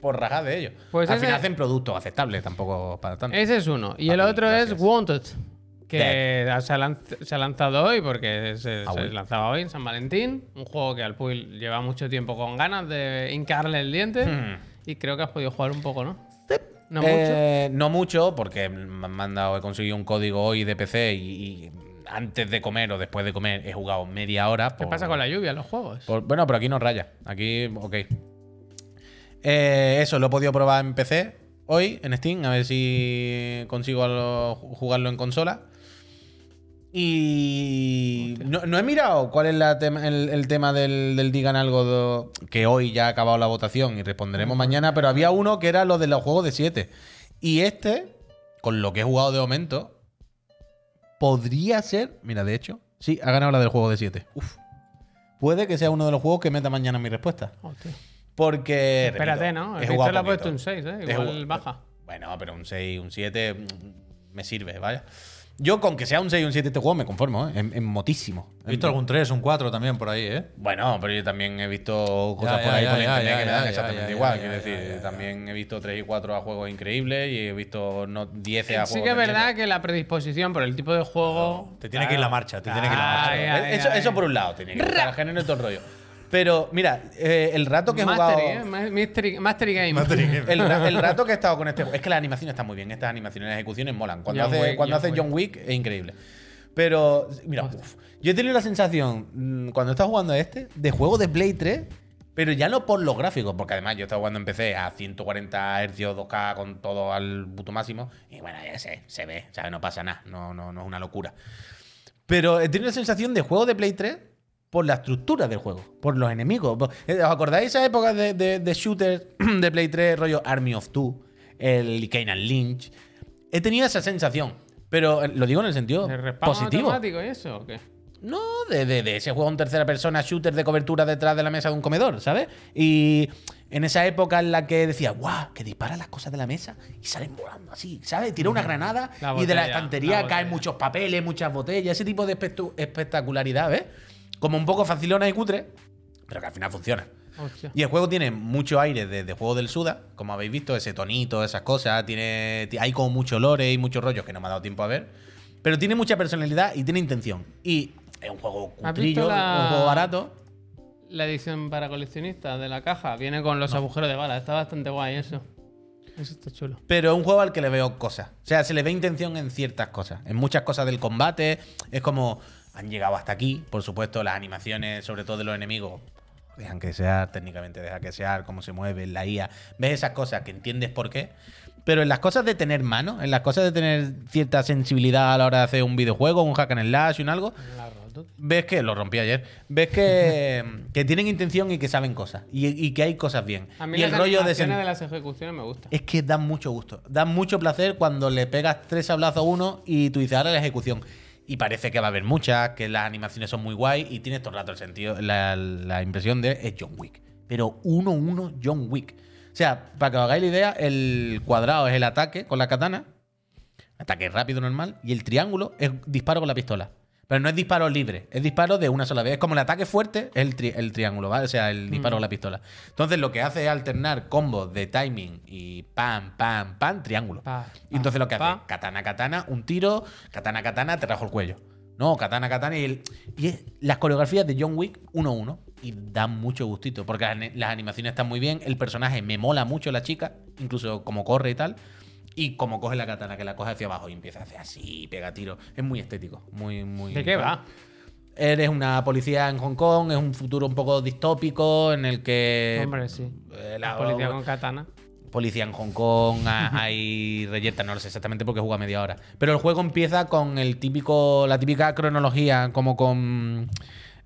Speaker 2: por rajar de ellos.
Speaker 1: Pues
Speaker 2: Al
Speaker 1: ese-
Speaker 2: final hacen productos aceptables, tampoco para tanto.
Speaker 1: Ese es uno. Y el
Speaker 2: Papi,
Speaker 1: otro
Speaker 2: gracias.
Speaker 1: es Wanted. Que se ha, lanz- se ha lanzado hoy porque se,
Speaker 2: Ah,
Speaker 1: se lanzaba hoy en San Valentín. Un juego que al Puy lleva mucho tiempo con ganas de hincarle el diente.
Speaker 2: Hmm.
Speaker 1: Y creo que has podido jugar un poco, ¿no? No mucho.
Speaker 2: Eh, no mucho, porque me han mandado, he conseguido un código hoy de PC y, y antes de comer o después de comer he jugado media hora.
Speaker 1: ¿Qué pasa con la lluvia en los juegos?
Speaker 2: por- bueno, pero aquí no raya. Aquí, ok. Eh, eso, lo he podido probar en PC hoy, en Steam, a ver si consigo algo- jugarlo en consola. Y no, no he mirado cuál es la tema- el, el tema del, del Digan Algo, que hoy ya ha acabado la votación y responderemos mañana, pero había uno que era lo de los juegos de 7. Y este, con lo que he jugado de momento, podría ser, mira, de hecho, sí, ha ganado la del juego de 7. Uf. Puede que sea uno de los juegos que meta mañana mi respuesta.
Speaker 1: Hostia.
Speaker 2: Porque.
Speaker 1: Espérate,
Speaker 2: repito,
Speaker 1: ¿no? El le ha puesto un 6, ¿eh? Igual baja.
Speaker 2: Bueno, pero un 6, un 7 mm, me sirve, vaya. Yo con que sea un 6 y un 7 este juego me conformo, ¿eh? En, en motísimo.
Speaker 3: He visto algún 3, un 4 también por ahí, ¿eh?
Speaker 2: Bueno, pero yo también he visto cosas
Speaker 3: Ya,
Speaker 2: por
Speaker 3: ya,
Speaker 2: ahí
Speaker 3: ya,
Speaker 2: por
Speaker 3: ya,
Speaker 2: internet
Speaker 3: ya,
Speaker 2: que me dan
Speaker 3: ya,
Speaker 2: exactamente
Speaker 3: ya,
Speaker 2: igual.
Speaker 3: ya,
Speaker 2: Quiero
Speaker 3: ya,
Speaker 2: decir,
Speaker 3: ya, ya.
Speaker 2: también he visto 3 y 4 a juegos increíbles y he visto no, 10 a juegos.
Speaker 1: Sí que es verdad que la predisposición por el tipo de juego...
Speaker 3: Te tiene que ir la marcha, te tiene que ir la marcha.
Speaker 1: Ay, ay,
Speaker 2: eso, por un lado, tiene que estar el género y todo el rollo. Pero mira, eh, el rato que he jugado.
Speaker 1: Mastery, ¿eh? Ma- Mystery, Mastery Game.
Speaker 2: El, ra- el [laughs] rato que he estado con este juego. Es que las animaciones están muy bien. Estas animaciones, las ejecuciones molan. Cuando
Speaker 1: John
Speaker 2: hace,
Speaker 1: Wick,
Speaker 2: cuando
Speaker 1: John
Speaker 2: hace
Speaker 1: Wick.
Speaker 2: John Wick es increíble. Pero, mira, uf, yo he tenido la sensación, mm, cuando he estado jugando a este, de juego de Play 3, pero ya no por los gráficos, porque además yo estaba jugando en PC a 140 Hz, 2K, con todo al puto máximo. Y bueno, ya sé, se ve, ¿sabes? No pasa nada. No, no, no es una locura. Pero he tenido la sensación de juego de Play 3 por la estructura del juego, por los enemigos. Por- ¿Os acordáis esa época de, de, de shooters [clears throat] de Play 3, rollo Army of Two, el Kane Lynch? He tenido esa sensación, pero eh, lo digo en el sentido
Speaker 1: ¿De respawn
Speaker 2: positivo.
Speaker 1: automático y eso o qué?
Speaker 2: No, de, ese juego en tercera persona, shooter de cobertura detrás de la mesa de un comedor, ¿sabes? Y en esa época en la que decía, guau, que dispara las cosas de la mesa y salen volando así, ¿sabes? Tira una granada
Speaker 1: La
Speaker 2: y de la estantería
Speaker 1: la
Speaker 2: caen muchos papeles, muchas botellas, ese tipo de espectacularidad, ¿ves? Como un poco facilona y cutre, pero que al final funciona.
Speaker 1: Hostia.
Speaker 2: Y el juego tiene mucho aire de, de juego del Suda, como habéis visto, ese tonito, esas cosas. Tiene, ti- hay como mucho lore y muchos rollos que no me ha dado tiempo a ver. Pero tiene mucha personalidad y tiene intención. Y es un juego
Speaker 1: ¿Has
Speaker 2: cutrillo,
Speaker 1: la-
Speaker 2: un juego barato.
Speaker 1: La edición para coleccionistas de la caja viene con los agujeros de bala. Está bastante guay eso. Eso está chulo.
Speaker 2: Pero es un juego al que le veo cosas. O sea, se le ve intención en ciertas cosas. En muchas cosas del combate. Es como. Han llegado hasta aquí. Por supuesto, las animaciones, sobre todo de los enemigos. Dejan que sea, técnicamente deja que sea, cómo se mueve, la IA. Ves esas cosas que entiendes por qué. Pero en las cosas de tener mano, en las cosas de tener cierta sensibilidad a la hora de hacer un videojuego, un hack and slash, un algo, ves que lo rompí ayer. Ves que, [laughs] que tienen intención y que saben cosas. Y, y que hay cosas bien.
Speaker 1: A mí
Speaker 2: y
Speaker 1: las
Speaker 2: el rollo de
Speaker 1: de las ejecuciones me gustan.
Speaker 2: es que dan mucho gusto. Dan mucho placer cuando le pegas tres sablazos a uno y tú dices, ahora la ejecución. Y parece que va a haber muchas, que las animaciones son muy guay y tienes todo el rato el sentido, la, la impresión de es John Wick. Pero 1-1 John Wick. O sea, para que os hagáis la idea, el cuadrado es el ataque con la katana, ataque rápido normal, y el triángulo es disparo con la pistola. Pero no es disparo libre, es disparo de una sola vez. Es como el ataque fuerte, es el, tri- el triángulo, ¿vale? O sea, el disparo con la pistola. Entonces lo que hace es alternar combos de timing y pam, pam, pam, triángulo.
Speaker 1: Pa,
Speaker 2: y entonces lo que hace,
Speaker 1: pa.
Speaker 2: katana, katana, un tiro, katana, katana, te rajo el cuello. No, katana, katana y, el, y es las coreografías de John Wick 1-1 y dan mucho gustito porque las animaciones están muy bien, el personaje me mola mucho la chica, incluso como corre y tal. Y como coge la katana, que la coge hacia abajo y empieza a hacer así, pega tiro. Es muy estético, muy, muy.
Speaker 1: ¿De qué va?
Speaker 2: Eres una policía en Hong Kong, es un futuro un poco distópico en el que.
Speaker 1: Hombre, sí.
Speaker 2: eh,
Speaker 1: La policía con katana.
Speaker 2: policía en Hong Kong, ha- hay [laughs] reyerta, no lo sé exactamente porque juega media hora. Pero el juego empieza con el típico, la típica cronología, como con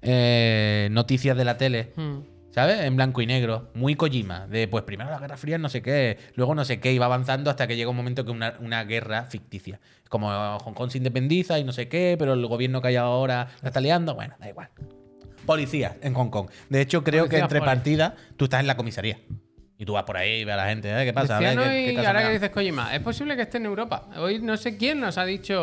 Speaker 2: eh, noticias de la tele.
Speaker 1: Hmm.
Speaker 2: ¿Sabes? En blanco y negro. Muy Kojima. De pues primero la Guerra Fría, no sé qué. Luego no sé qué. Y va avanzando hasta que llega un momento que una, una guerra ficticia. Como Hong Kong se independiza y no sé qué, pero el gobierno que hay ahora la está liando. Bueno, da igual. Policía en Hong Kong. De hecho, creo que
Speaker 1: Policías
Speaker 2: entre partidas tú estás en la comisaría. Y tú vas por ahí y ves a la gente. ¿eh? ¿Qué pasa? Ver, ¿qué- caso
Speaker 1: ahora que dices Kojima, es posible que esté en Europa. Hoy no sé quién nos ha dicho,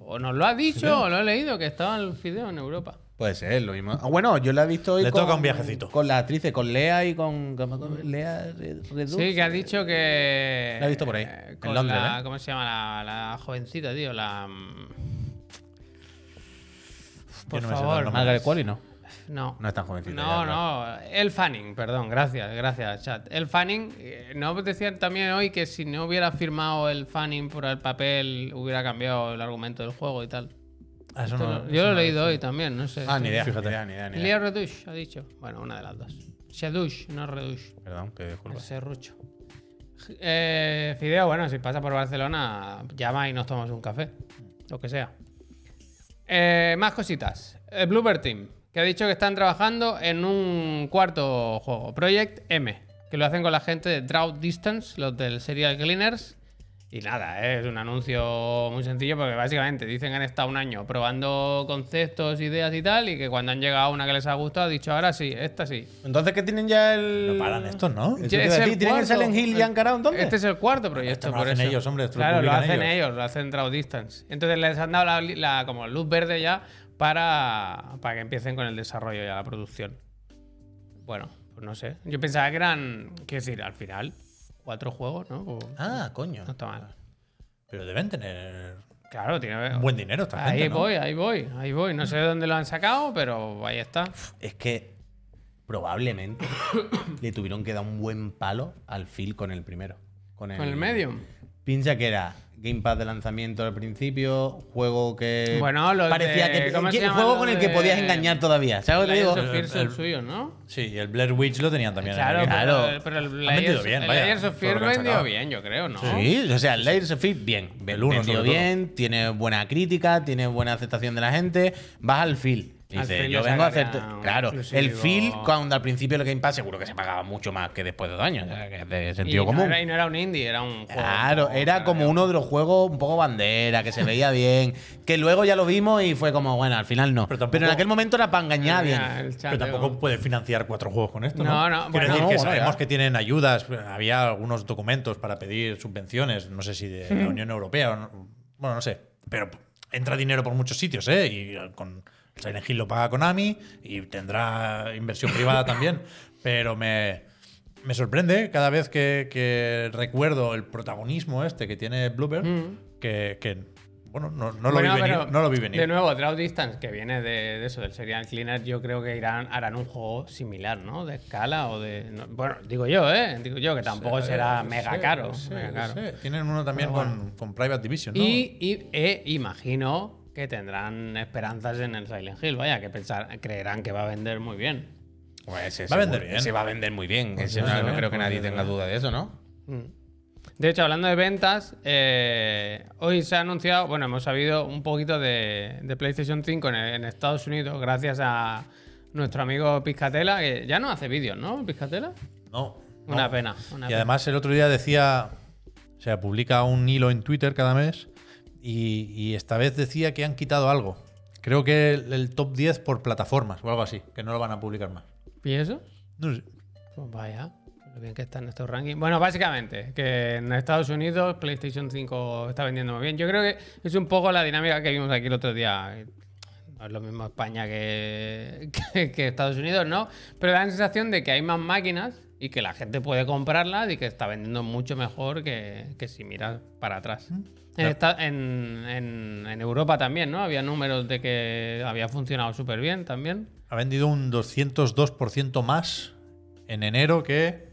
Speaker 1: o nos lo ha dicho, o lo he leído, que estaba el Fideo en Europa.
Speaker 2: Puede ser, lo mismo. Ah, Bueno, yo la he visto hoy
Speaker 3: Le
Speaker 2: con,
Speaker 3: toca un viajecito.
Speaker 2: Con la actriz, con Lea y con. con- Lea Redux.
Speaker 1: Sí, que ha dicho que.
Speaker 2: La he visto por ahí,
Speaker 1: eh,
Speaker 2: en
Speaker 1: con
Speaker 2: Londres,
Speaker 1: la-
Speaker 2: ¿eh?
Speaker 1: ¿Cómo se llama la, la jovencita, tío? La. mm, Por
Speaker 3: no me sé
Speaker 1: favor.
Speaker 2: Margaret Qualley no.
Speaker 1: No.
Speaker 2: No es tan jovencita.
Speaker 1: No,
Speaker 2: ya,
Speaker 1: no, el Fanning, perdón, gracias, gracias, chat. El Fanning, eh, no decían también hoy que si no hubiera firmado el Fanning por el papel, hubiera cambiado el argumento del juego y tal.
Speaker 3: Ah, eso
Speaker 1: Esto
Speaker 3: no-
Speaker 1: lo-
Speaker 3: eso
Speaker 1: yo lo he leído hoy también, no sé.
Speaker 2: Ah, ni idea.
Speaker 3: Fíjate.
Speaker 2: Ni idea, ni idea, ni idea.
Speaker 1: Leo Redush ha dicho. Bueno, una de las dos. Sedush, no Redush.
Speaker 2: Perdón, que disculpa.
Speaker 1: Serrucho. Eh, Fideo, bueno, si pasa por Barcelona, llama y nos tomamos un café. Lo que sea. Eh, más cositas. El Bluebird Team, que ha dicho que están trabajando en un cuarto juego, Project M, que lo hacen con la gente de Drought Distance, los del Serial Cleaners. Y nada, eh, es un anuncio muy sencillo porque básicamente dicen que han estado un año probando conceptos, ideas y tal, y que cuando han llegado a una que les ha gustado, ha dicho ahora sí, esta sí.
Speaker 2: Entonces, ¿qué tienen ya el.
Speaker 3: No paran estos, ¿no?
Speaker 1: Es
Speaker 2: a
Speaker 1: el
Speaker 2: ¿Tienen el. Silent Hill ya encarado entonces?
Speaker 1: Este es el cuarto proyecto.
Speaker 3: Esto lo
Speaker 1: por
Speaker 3: hacen
Speaker 1: eso.
Speaker 3: ellos, hombre, esto
Speaker 1: Claro, lo hacen
Speaker 3: ellos.
Speaker 1: ellos. lo hacen Draw Distance. Entonces les han dado la, la- como luz verde ya para, para que empiecen con el desarrollo y la producción. Bueno, pues no sé. Yo pensaba que eran, quiero decir, al final, cuatro juegos, ¿no? Pues
Speaker 2: Ah, coño.
Speaker 1: no está mal.
Speaker 3: Pero deben tener
Speaker 1: Claro, tiene
Speaker 3: buen dinero esta
Speaker 1: Ahí
Speaker 3: gente, ¿no?
Speaker 1: voy, ahí voy, ahí voy. No sé de dónde lo han sacado, pero ahí está.
Speaker 2: Es que probablemente [coughs] le tuvieron que dar un buen palo al Phil con el primero. Con el,
Speaker 1: Con el Medium.
Speaker 2: Piensa que era Gamepad de lanzamiento al principio, juego que.
Speaker 1: Bueno, los
Speaker 2: parecía
Speaker 1: de-
Speaker 2: que.
Speaker 1: ¿cómo se
Speaker 2: que-
Speaker 1: llama
Speaker 2: juego
Speaker 1: lo
Speaker 2: con el que podías engañar todavía. ¿Sabes lo que te
Speaker 1: Layers
Speaker 2: digo?
Speaker 1: of Fear
Speaker 3: El- el-
Speaker 1: suyos, ¿no?
Speaker 3: Sí, el Blair Witch lo tenían también. en
Speaker 1: Claro,
Speaker 3: el-
Speaker 2: Claro.
Speaker 1: pero, pero el Layers,
Speaker 3: bien,
Speaker 1: el Layers of Fear
Speaker 3: lo
Speaker 1: vendió bien, yo creo, ¿no?
Speaker 2: Sí, o sea, el Layers of Fear, bien.
Speaker 3: El uno,
Speaker 2: Vendió bien, tiene buena crítica, tiene buena aceptación de la gente. Vas al Phil. Y dice, yo vengo a hacer.
Speaker 1: sacaría un
Speaker 2: Claro, el
Speaker 1: exclusivo.
Speaker 2: Phil, cuando al principio el Game Pass, seguro que se pagaba mucho más que después de dos años. O sea, que es de
Speaker 1: Y
Speaker 2: sentido
Speaker 1: no,
Speaker 2: común.
Speaker 1: era, y no era un indie, era un juego.
Speaker 2: Claro, era como uno de los juegos un poco bandera, que se veía bien, que luego ya lo vimos y fue como, bueno, al final no.
Speaker 3: Pero
Speaker 2: Pero,
Speaker 3: tampoco-
Speaker 2: en aquel momento era para engañar bien.
Speaker 1: El
Speaker 3: Pero tampoco
Speaker 1: digo.
Speaker 3: puede financiar cuatro juegos con esto,
Speaker 1: No,
Speaker 3: ¿no?
Speaker 1: no,
Speaker 3: Quiero
Speaker 1: bueno,
Speaker 3: decir
Speaker 2: no,
Speaker 3: que sabemos
Speaker 2: ya.
Speaker 3: que tienen ayudas. Había algunos documentos para pedir subvenciones, no sé si de la Unión Europea o no- bueno, no sé. Pero entra dinero por muchos sitios, ¿eh? Y con Silent Hill lo paga Konami y tendrá inversión privada [laughs] también. Pero me, me sorprende cada vez que, que recuerdo el protagonismo este que tiene Bloober, que, que, bueno, no, no lo
Speaker 1: Mm. Bueno,
Speaker 3: vi venir.
Speaker 1: pero,
Speaker 3: No lo vi venir.
Speaker 1: De nuevo, Draw Distance, que viene de, de eso, del Serial Cleaner, yo creo que irán, harán un juego similar, ¿no? De escala o de. no- bueno, digo yo, ¿eh? Digo yo, que tampoco será
Speaker 3: Sí,
Speaker 1: mega
Speaker 3: sí,
Speaker 1: caro.
Speaker 3: sí,
Speaker 1: mega caro.
Speaker 3: sí. Tienen uno también
Speaker 1: Pero
Speaker 3: con, con Private Division, ¿no?
Speaker 1: Y, y- e imagino que tendrán esperanzas en el Silent Hill, vaya, que pensar, creerán que va a vender muy bien.
Speaker 2: Pues ese
Speaker 3: Va a vender bien.
Speaker 2: Ese va a vender muy bien. Ese no, creo que nadie tenga
Speaker 3: bien.
Speaker 2: duda de eso, ¿no?
Speaker 1: De hecho, hablando de ventas, eh, hoy se ha anunciado, bueno, hemos sabido un poquito de, de PlayStation 5 en, en Estados Unidos gracias a nuestro amigo Piscatela, que ya no hace vídeos, ¿no? Piscatela.
Speaker 3: No.
Speaker 1: Una
Speaker 3: no.
Speaker 1: pena. una
Speaker 3: Y
Speaker 1: pena.
Speaker 3: además el otro día decía, o sea, publica un hilo en Twitter cada mes y, y esta vez decía que han quitado algo. Creo que el, el top 10 por plataformas o algo así, que no lo van a publicar más.
Speaker 1: ¿Y eso?
Speaker 3: No sé.
Speaker 1: Pues vaya, lo bien que está en estos rankings. Bueno, básicamente, que en Estados Unidos PlayStation 5 está vendiendo muy bien. Yo creo que es un poco la dinámica que vimos aquí el otro día. No es lo mismo España que, [laughs] que- que Estados Unidos, ¿no? Pero da la sensación de que hay más máquinas y que la gente puede comprarlas y que está vendiendo mucho mejor que, que si miras para atrás. En, esta- en- en- en Europa también, ¿no? Había números de que había funcionado súper bien también.
Speaker 3: Ha vendido un 202% más en enero que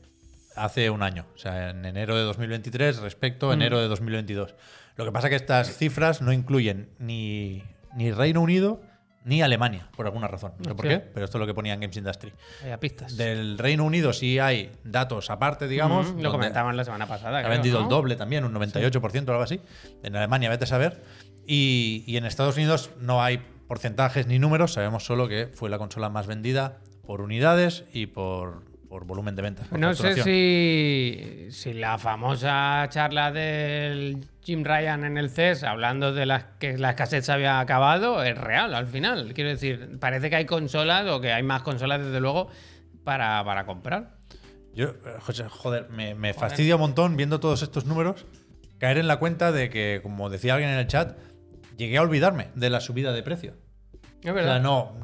Speaker 3: hace un año. O sea, en enero de 2023 respecto a enero de 2022. Lo que pasa es que estas cifras no incluyen ni, ni Reino Unido ni Alemania, por alguna razón. No sé por qué, pero esto es lo que ponía en Games Industry.
Speaker 1: Había pistas.
Speaker 3: Del Reino Unido sí hay datos aparte, digamos.
Speaker 1: Mm, lo comentaban la semana pasada.
Speaker 3: Ha
Speaker 1: creo,
Speaker 3: vendido
Speaker 1: ¿no?
Speaker 3: el doble también, un 98% o algo así. En Alemania, vete a saber. Y, y en Estados Unidos no hay porcentajes ni números, sabemos solo que fue la consola más vendida por unidades y por, por volumen de ventas.
Speaker 1: No sé si, si la famosa charla del Jim Ryan en el CES hablando de las que la escasez se había acabado es real al final. Quiero decir, parece que hay consolas o que hay más consolas desde luego para, para comprar.
Speaker 3: Yo, eh, José, joder, me, me fastidia un montón viendo todos estos números caer en la cuenta de que, como decía alguien en el chat, llegué a olvidarme de la subida de precio.
Speaker 1: Es
Speaker 3: O
Speaker 1: verdad.
Speaker 3: sea, no,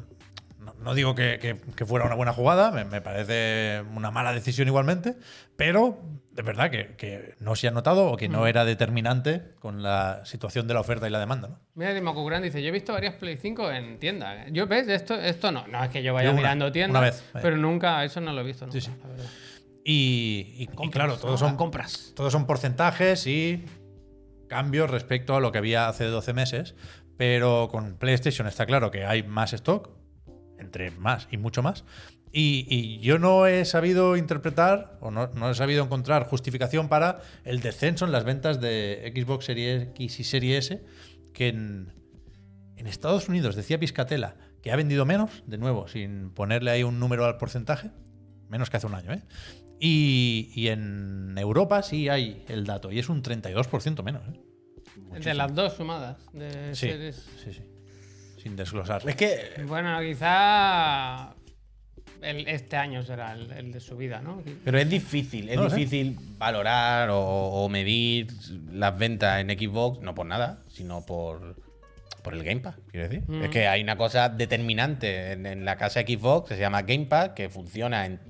Speaker 3: no, no digo que, que- que fuera una buena jugada, me, me parece una mala decisión igualmente, pero de verdad que, que no se ha notado o que
Speaker 1: Mm.
Speaker 3: no era determinante con la situación de la oferta y la demanda. ¿no?
Speaker 1: Mira, Dimoku Gran dice, yo he visto varias Play 5 en tienda. Yo, ¿ves? Esto, esto no. No es que yo vaya
Speaker 3: Yo una,
Speaker 1: mirando tiendas,
Speaker 3: una vez, vaya.
Speaker 1: pero nunca, eso no lo he visto nunca,
Speaker 3: Sí, sí.
Speaker 1: la verdad.
Speaker 3: Y, y- claro, todos son,
Speaker 1: compras.
Speaker 3: todos son porcentajes y cambios respecto a lo que había hace 12 meses, pero con PlayStation está claro que hay más stock, entre más y mucho más. Y, y yo no he sabido interpretar o no, no he sabido encontrar justificación para el descenso en las ventas de Xbox Series X y Series S, que en, en Estados Unidos decía Piscatela que ha vendido menos, de nuevo, sin ponerle ahí un número al porcentaje, menos que hace un año, ¿eh? Y, y en Europa sí hay el dato, y es un 32% menos. ¿eh?
Speaker 1: De las dos sumadas. De
Speaker 3: Sí,
Speaker 1: series.
Speaker 3: sí, sí. Sin desglosar.
Speaker 2: Es que
Speaker 1: Bueno, quizá el- este año será el, el de su vida, ¿no?
Speaker 2: Pero es difícil, es
Speaker 3: No lo sé.
Speaker 2: difícil valorar o, o medir las ventas en Xbox, no por nada, sino por, por el Game Pass, quiero decir.
Speaker 1: Mm.
Speaker 2: Es que hay una cosa determinante en, en la casa Xbox que se llama Game Pass, que funciona en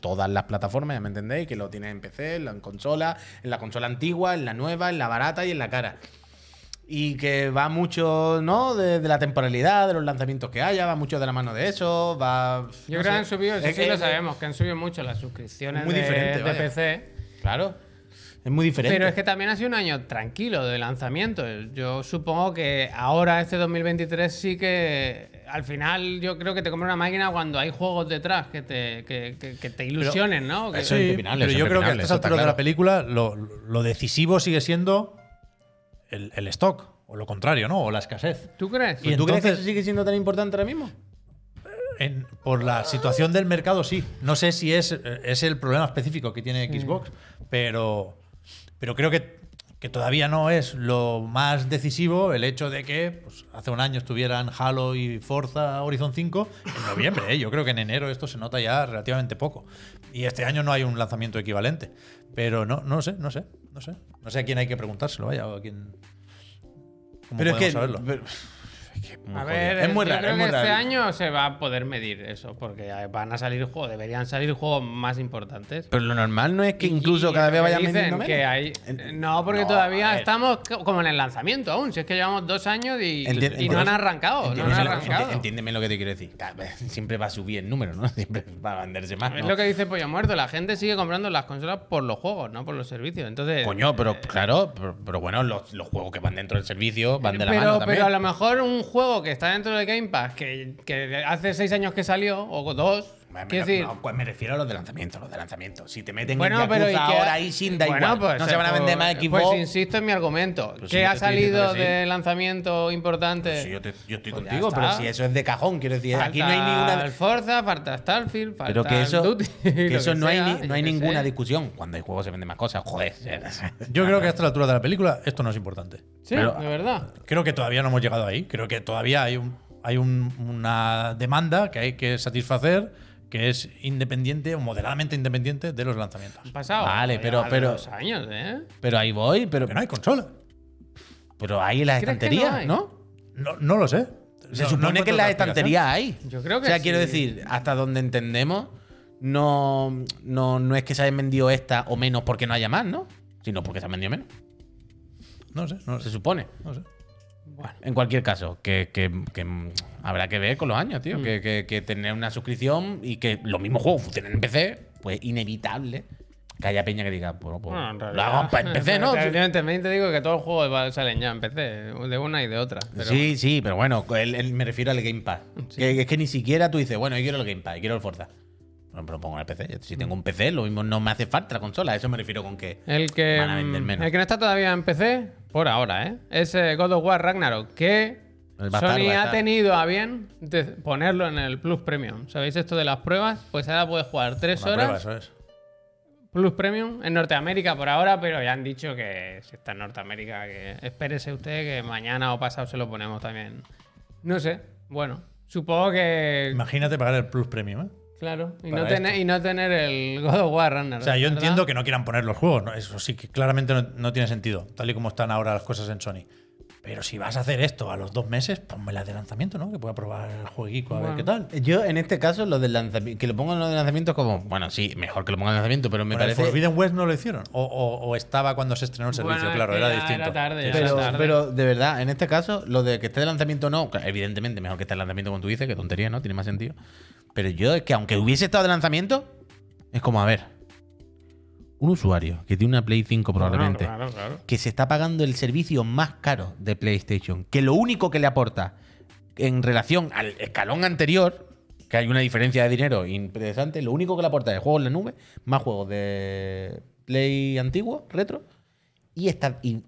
Speaker 2: todas las plataformas, ya me entendéis, que lo tiene en PC, en la consola, en la consola antigua, en la nueva, en la barata y en la cara. Y que va mucho, ¿no? De, de la temporalidad, de los lanzamientos que haya, va mucho de la mano de eso, va...
Speaker 1: Yo
Speaker 2: no
Speaker 1: creo que
Speaker 2: sé.
Speaker 1: han subido, eso
Speaker 2: Es
Speaker 1: sí
Speaker 2: que-
Speaker 1: lo sabemos, que han subido mucho las suscripciones
Speaker 2: Muy
Speaker 1: de,
Speaker 2: diferente,
Speaker 1: de. PC.
Speaker 2: Claro. Es muy diferente.
Speaker 1: Pero es que también ha sido un año tranquilo de lanzamiento. Yo supongo que ahora, este 2023, sí que al final yo creo que te compra una máquina cuando hay juegos detrás que te, que, que- que te ilusionen, ¿no? Que-
Speaker 2: eso es impepinable,
Speaker 3: pero
Speaker 2: eso
Speaker 3: yo
Speaker 2: es
Speaker 3: creo que a estas alturas de la
Speaker 2: claro.
Speaker 3: película lo, lo decisivo sigue siendo el, el stock, o lo contrario, ¿no? O la escasez.
Speaker 1: ¿Tú crees?
Speaker 3: Y
Speaker 2: ¿Tú crees que
Speaker 3: entonces-
Speaker 2: eso sigue siendo tan importante ahora mismo?
Speaker 3: En- por la situación del mercado, sí. No sé si es, eh, es el problema específico que tiene Xbox, pero, pero creo que, que todavía no es lo más decisivo el hecho de que pues, hace un año estuvieran Halo y Forza Horizon 5 en noviembre. ¿eh? Yo creo que en enero esto se nota ya relativamente poco. Y este año no hay un lanzamiento equivalente. Pero no, no sé, no sé, no sé. No sé a quién hay que preguntárselo, vaya, o a quién. ¿Cómo
Speaker 2: Pero es que,
Speaker 3: saberlo?
Speaker 2: pero- es muy
Speaker 1: A ver,
Speaker 2: es muy
Speaker 1: yo
Speaker 2: raro,
Speaker 1: creo
Speaker 2: es muy
Speaker 1: que este año se va a poder medir eso, porque van a salir juegos, deberían salir juegos más importantes.
Speaker 2: Pero lo normal no es que incluso
Speaker 1: y
Speaker 2: cada vez vayan
Speaker 1: dicen que
Speaker 2: menos.
Speaker 1: hay No, porque
Speaker 2: No,
Speaker 1: todavía estamos co- como en el lanzamiento aún. Si es que llevamos dos años y,
Speaker 2: Enti-
Speaker 1: y no han arrancado. No han
Speaker 2: entiéndeme lo-
Speaker 1: arrancado.
Speaker 2: enti- Entiéndeme lo que te quiero decir. [laughs] Siempre va a subir el número, ¿no? [laughs] Siempre va a venderse más.
Speaker 1: Es lo que dice Pollo Muerto. La gente sigue comprando las consolas por los juegos, no por los servicios. Entonces.
Speaker 2: Coño, pero claro, pero, pero bueno, los, los juegos que van dentro del servicio van de la
Speaker 1: pero,
Speaker 2: mano también.
Speaker 1: pero a lo mejor un juego que está dentro del Game Pass, que, que hace seis años que salió, o dos,
Speaker 2: Bueno,
Speaker 1: quiero decir.
Speaker 2: no, pues me refiero a los de lanzamiento, los de lanzamiento. Si te meten
Speaker 1: Bueno,
Speaker 2: en
Speaker 1: pero
Speaker 2: Yakuza
Speaker 1: ¿y qué-
Speaker 2: ahora ahí sin da
Speaker 1: Bueno,
Speaker 2: igual.
Speaker 1: pues,
Speaker 2: no se van a
Speaker 1: pues-
Speaker 2: vender más Xbox.
Speaker 1: Pues insisto en mi argumento.
Speaker 2: Pues sí,
Speaker 1: ¿Qué
Speaker 2: yo
Speaker 1: ha
Speaker 2: te estoy diciendo
Speaker 1: salido
Speaker 2: que sí.
Speaker 1: de lanzamiento importante?
Speaker 2: Sí, yo, te- yo estoy
Speaker 1: Pues ya
Speaker 2: contigo, pero si eso es de cajón, quiero decir, aquí no hay
Speaker 1: Falta
Speaker 2: ninguna.
Speaker 1: el Forza, falta Starfield, falta
Speaker 2: Pero que eso,
Speaker 1: Duty, [laughs]
Speaker 2: que
Speaker 1: lo
Speaker 2: eso
Speaker 1: que
Speaker 2: no, hay,
Speaker 1: sea,
Speaker 2: ni-
Speaker 1: yo
Speaker 2: no hay
Speaker 1: qué
Speaker 2: ninguna
Speaker 1: sé.
Speaker 2: discusión. Cuando hay juegos se venden más cosas. Joder. [laughs]
Speaker 3: Yo creo que a esta altura de la película esto no es importante.
Speaker 1: Sí,
Speaker 2: Pero-
Speaker 1: de verdad.
Speaker 3: Creo que todavía no hemos llegado ahí. Creo que todavía hay, un, hay un- una demanda que hay que satisfacer que es independiente o moderadamente independiente de los lanzamientos.
Speaker 1: Han pasado.
Speaker 2: Vale, pero- pero-
Speaker 1: dos años, ¿eh?
Speaker 2: Pero ahí voy, pero,
Speaker 3: Que no hay consola.
Speaker 2: pero ahí en las
Speaker 1: ¿Crees que
Speaker 2: estanterías,
Speaker 1: no hay?
Speaker 2: ¿no?
Speaker 3: No, no lo sé.
Speaker 2: Se
Speaker 3: No- no
Speaker 2: supone que en las
Speaker 3: otra
Speaker 2: estanterías hay.
Speaker 1: Yo creo que
Speaker 2: O sea,
Speaker 1: sí.
Speaker 2: quiero decir, hasta donde entendemos, no, no, no es que se hayan vendido esta o menos porque no haya más, ¿no? Sino porque se han vendido menos.
Speaker 3: No sé, no
Speaker 2: Se
Speaker 3: sé.
Speaker 2: supone.
Speaker 3: no sé.
Speaker 1: Bueno,
Speaker 2: En cualquier caso, que, que- que, mm, habrá que ver con los años,
Speaker 1: Mm.
Speaker 2: tío. Que, que- que tener una suscripción y que los mismos juegos funcionen en PC, pues inevitable que haya peña que diga, bueno, pues
Speaker 1: en
Speaker 2: lo hago en PC, ¿no? [laughs]
Speaker 1: También te digo que todos los juegos salen ya en PC, de una y de otra. pero-
Speaker 2: Sí, sí, pero bueno, el- el- me refiero al Game Pass. Que, es que ni siquiera tú dices, bueno, yo quiero el Game Pass, yo quiero el Forza. Pero pongo el PC. Si tengo un PC, lo mismo no me hace falta la consola. A eso me refiero con que.
Speaker 1: El que,
Speaker 2: Van a vender menos.
Speaker 1: el que no está todavía en PC, por ahora, ¿eh? es God of War Ragnarok, que Sony ha tenido a bien de ponerlo en el Plus Premium. ¿Sabéis esto de las pruebas? Pues ahora puedes jugar tres
Speaker 3: Una
Speaker 1: horas
Speaker 3: prueba, eso es.
Speaker 1: Plus Premium en Norteamérica por ahora, pero ya han dicho que si está en Norteamérica, que espérese usted que mañana o pasado se lo ponemos también. No sé, bueno, supongo que...
Speaker 3: Imagínate pagar el Plus Premium, ¿eh?
Speaker 1: Claro, y no, tener, y no tener el God of War Ragnarok.
Speaker 3: O sea, yo
Speaker 1: ¿verdad?
Speaker 3: entiendo que no quieran poner los juegos, ¿no? eso sí que claramente no, no tiene sentido, tal y como están ahora las cosas en Sony. Pero si vas a hacer esto a los dos meses, ponme la de lanzamiento, ¿no? Que pueda probar el jueguico a ver qué tal.
Speaker 2: Yo, en este caso, lo del lanzamiento. Que lo pongan lo de lanzamiento es como. Bueno, sí, mejor que lo pongan en lanzamiento, pero me
Speaker 3: Bueno, el
Speaker 2: parece.
Speaker 3: Forbidden West no lo hicieron. O, o- o estaba cuando se estrenó el servicio,
Speaker 1: Bueno,
Speaker 3: claro, era
Speaker 1: ya
Speaker 3: distinto.
Speaker 1: era tarde, era
Speaker 2: Pero,
Speaker 1: tarde.
Speaker 2: pero de verdad, en este caso, lo de que esté de lanzamiento o no, evidentemente mejor que esté de lanzamiento como tú dices, que tontería, ¿no? Tiene más sentido. Pero yo es que aunque hubiese estado de lanzamiento, es como, a ver, un usuario que tiene una Play 5 probablemente,
Speaker 1: Claro, claro, claro.
Speaker 2: que se está pagando el servicio más caro de PlayStation, que lo único que le aporta en relación al escalón anterior, que hay una diferencia de dinero interesante, lo único que le aporta es juegos en la nube, más juegos de Play antiguo, retro, y esta y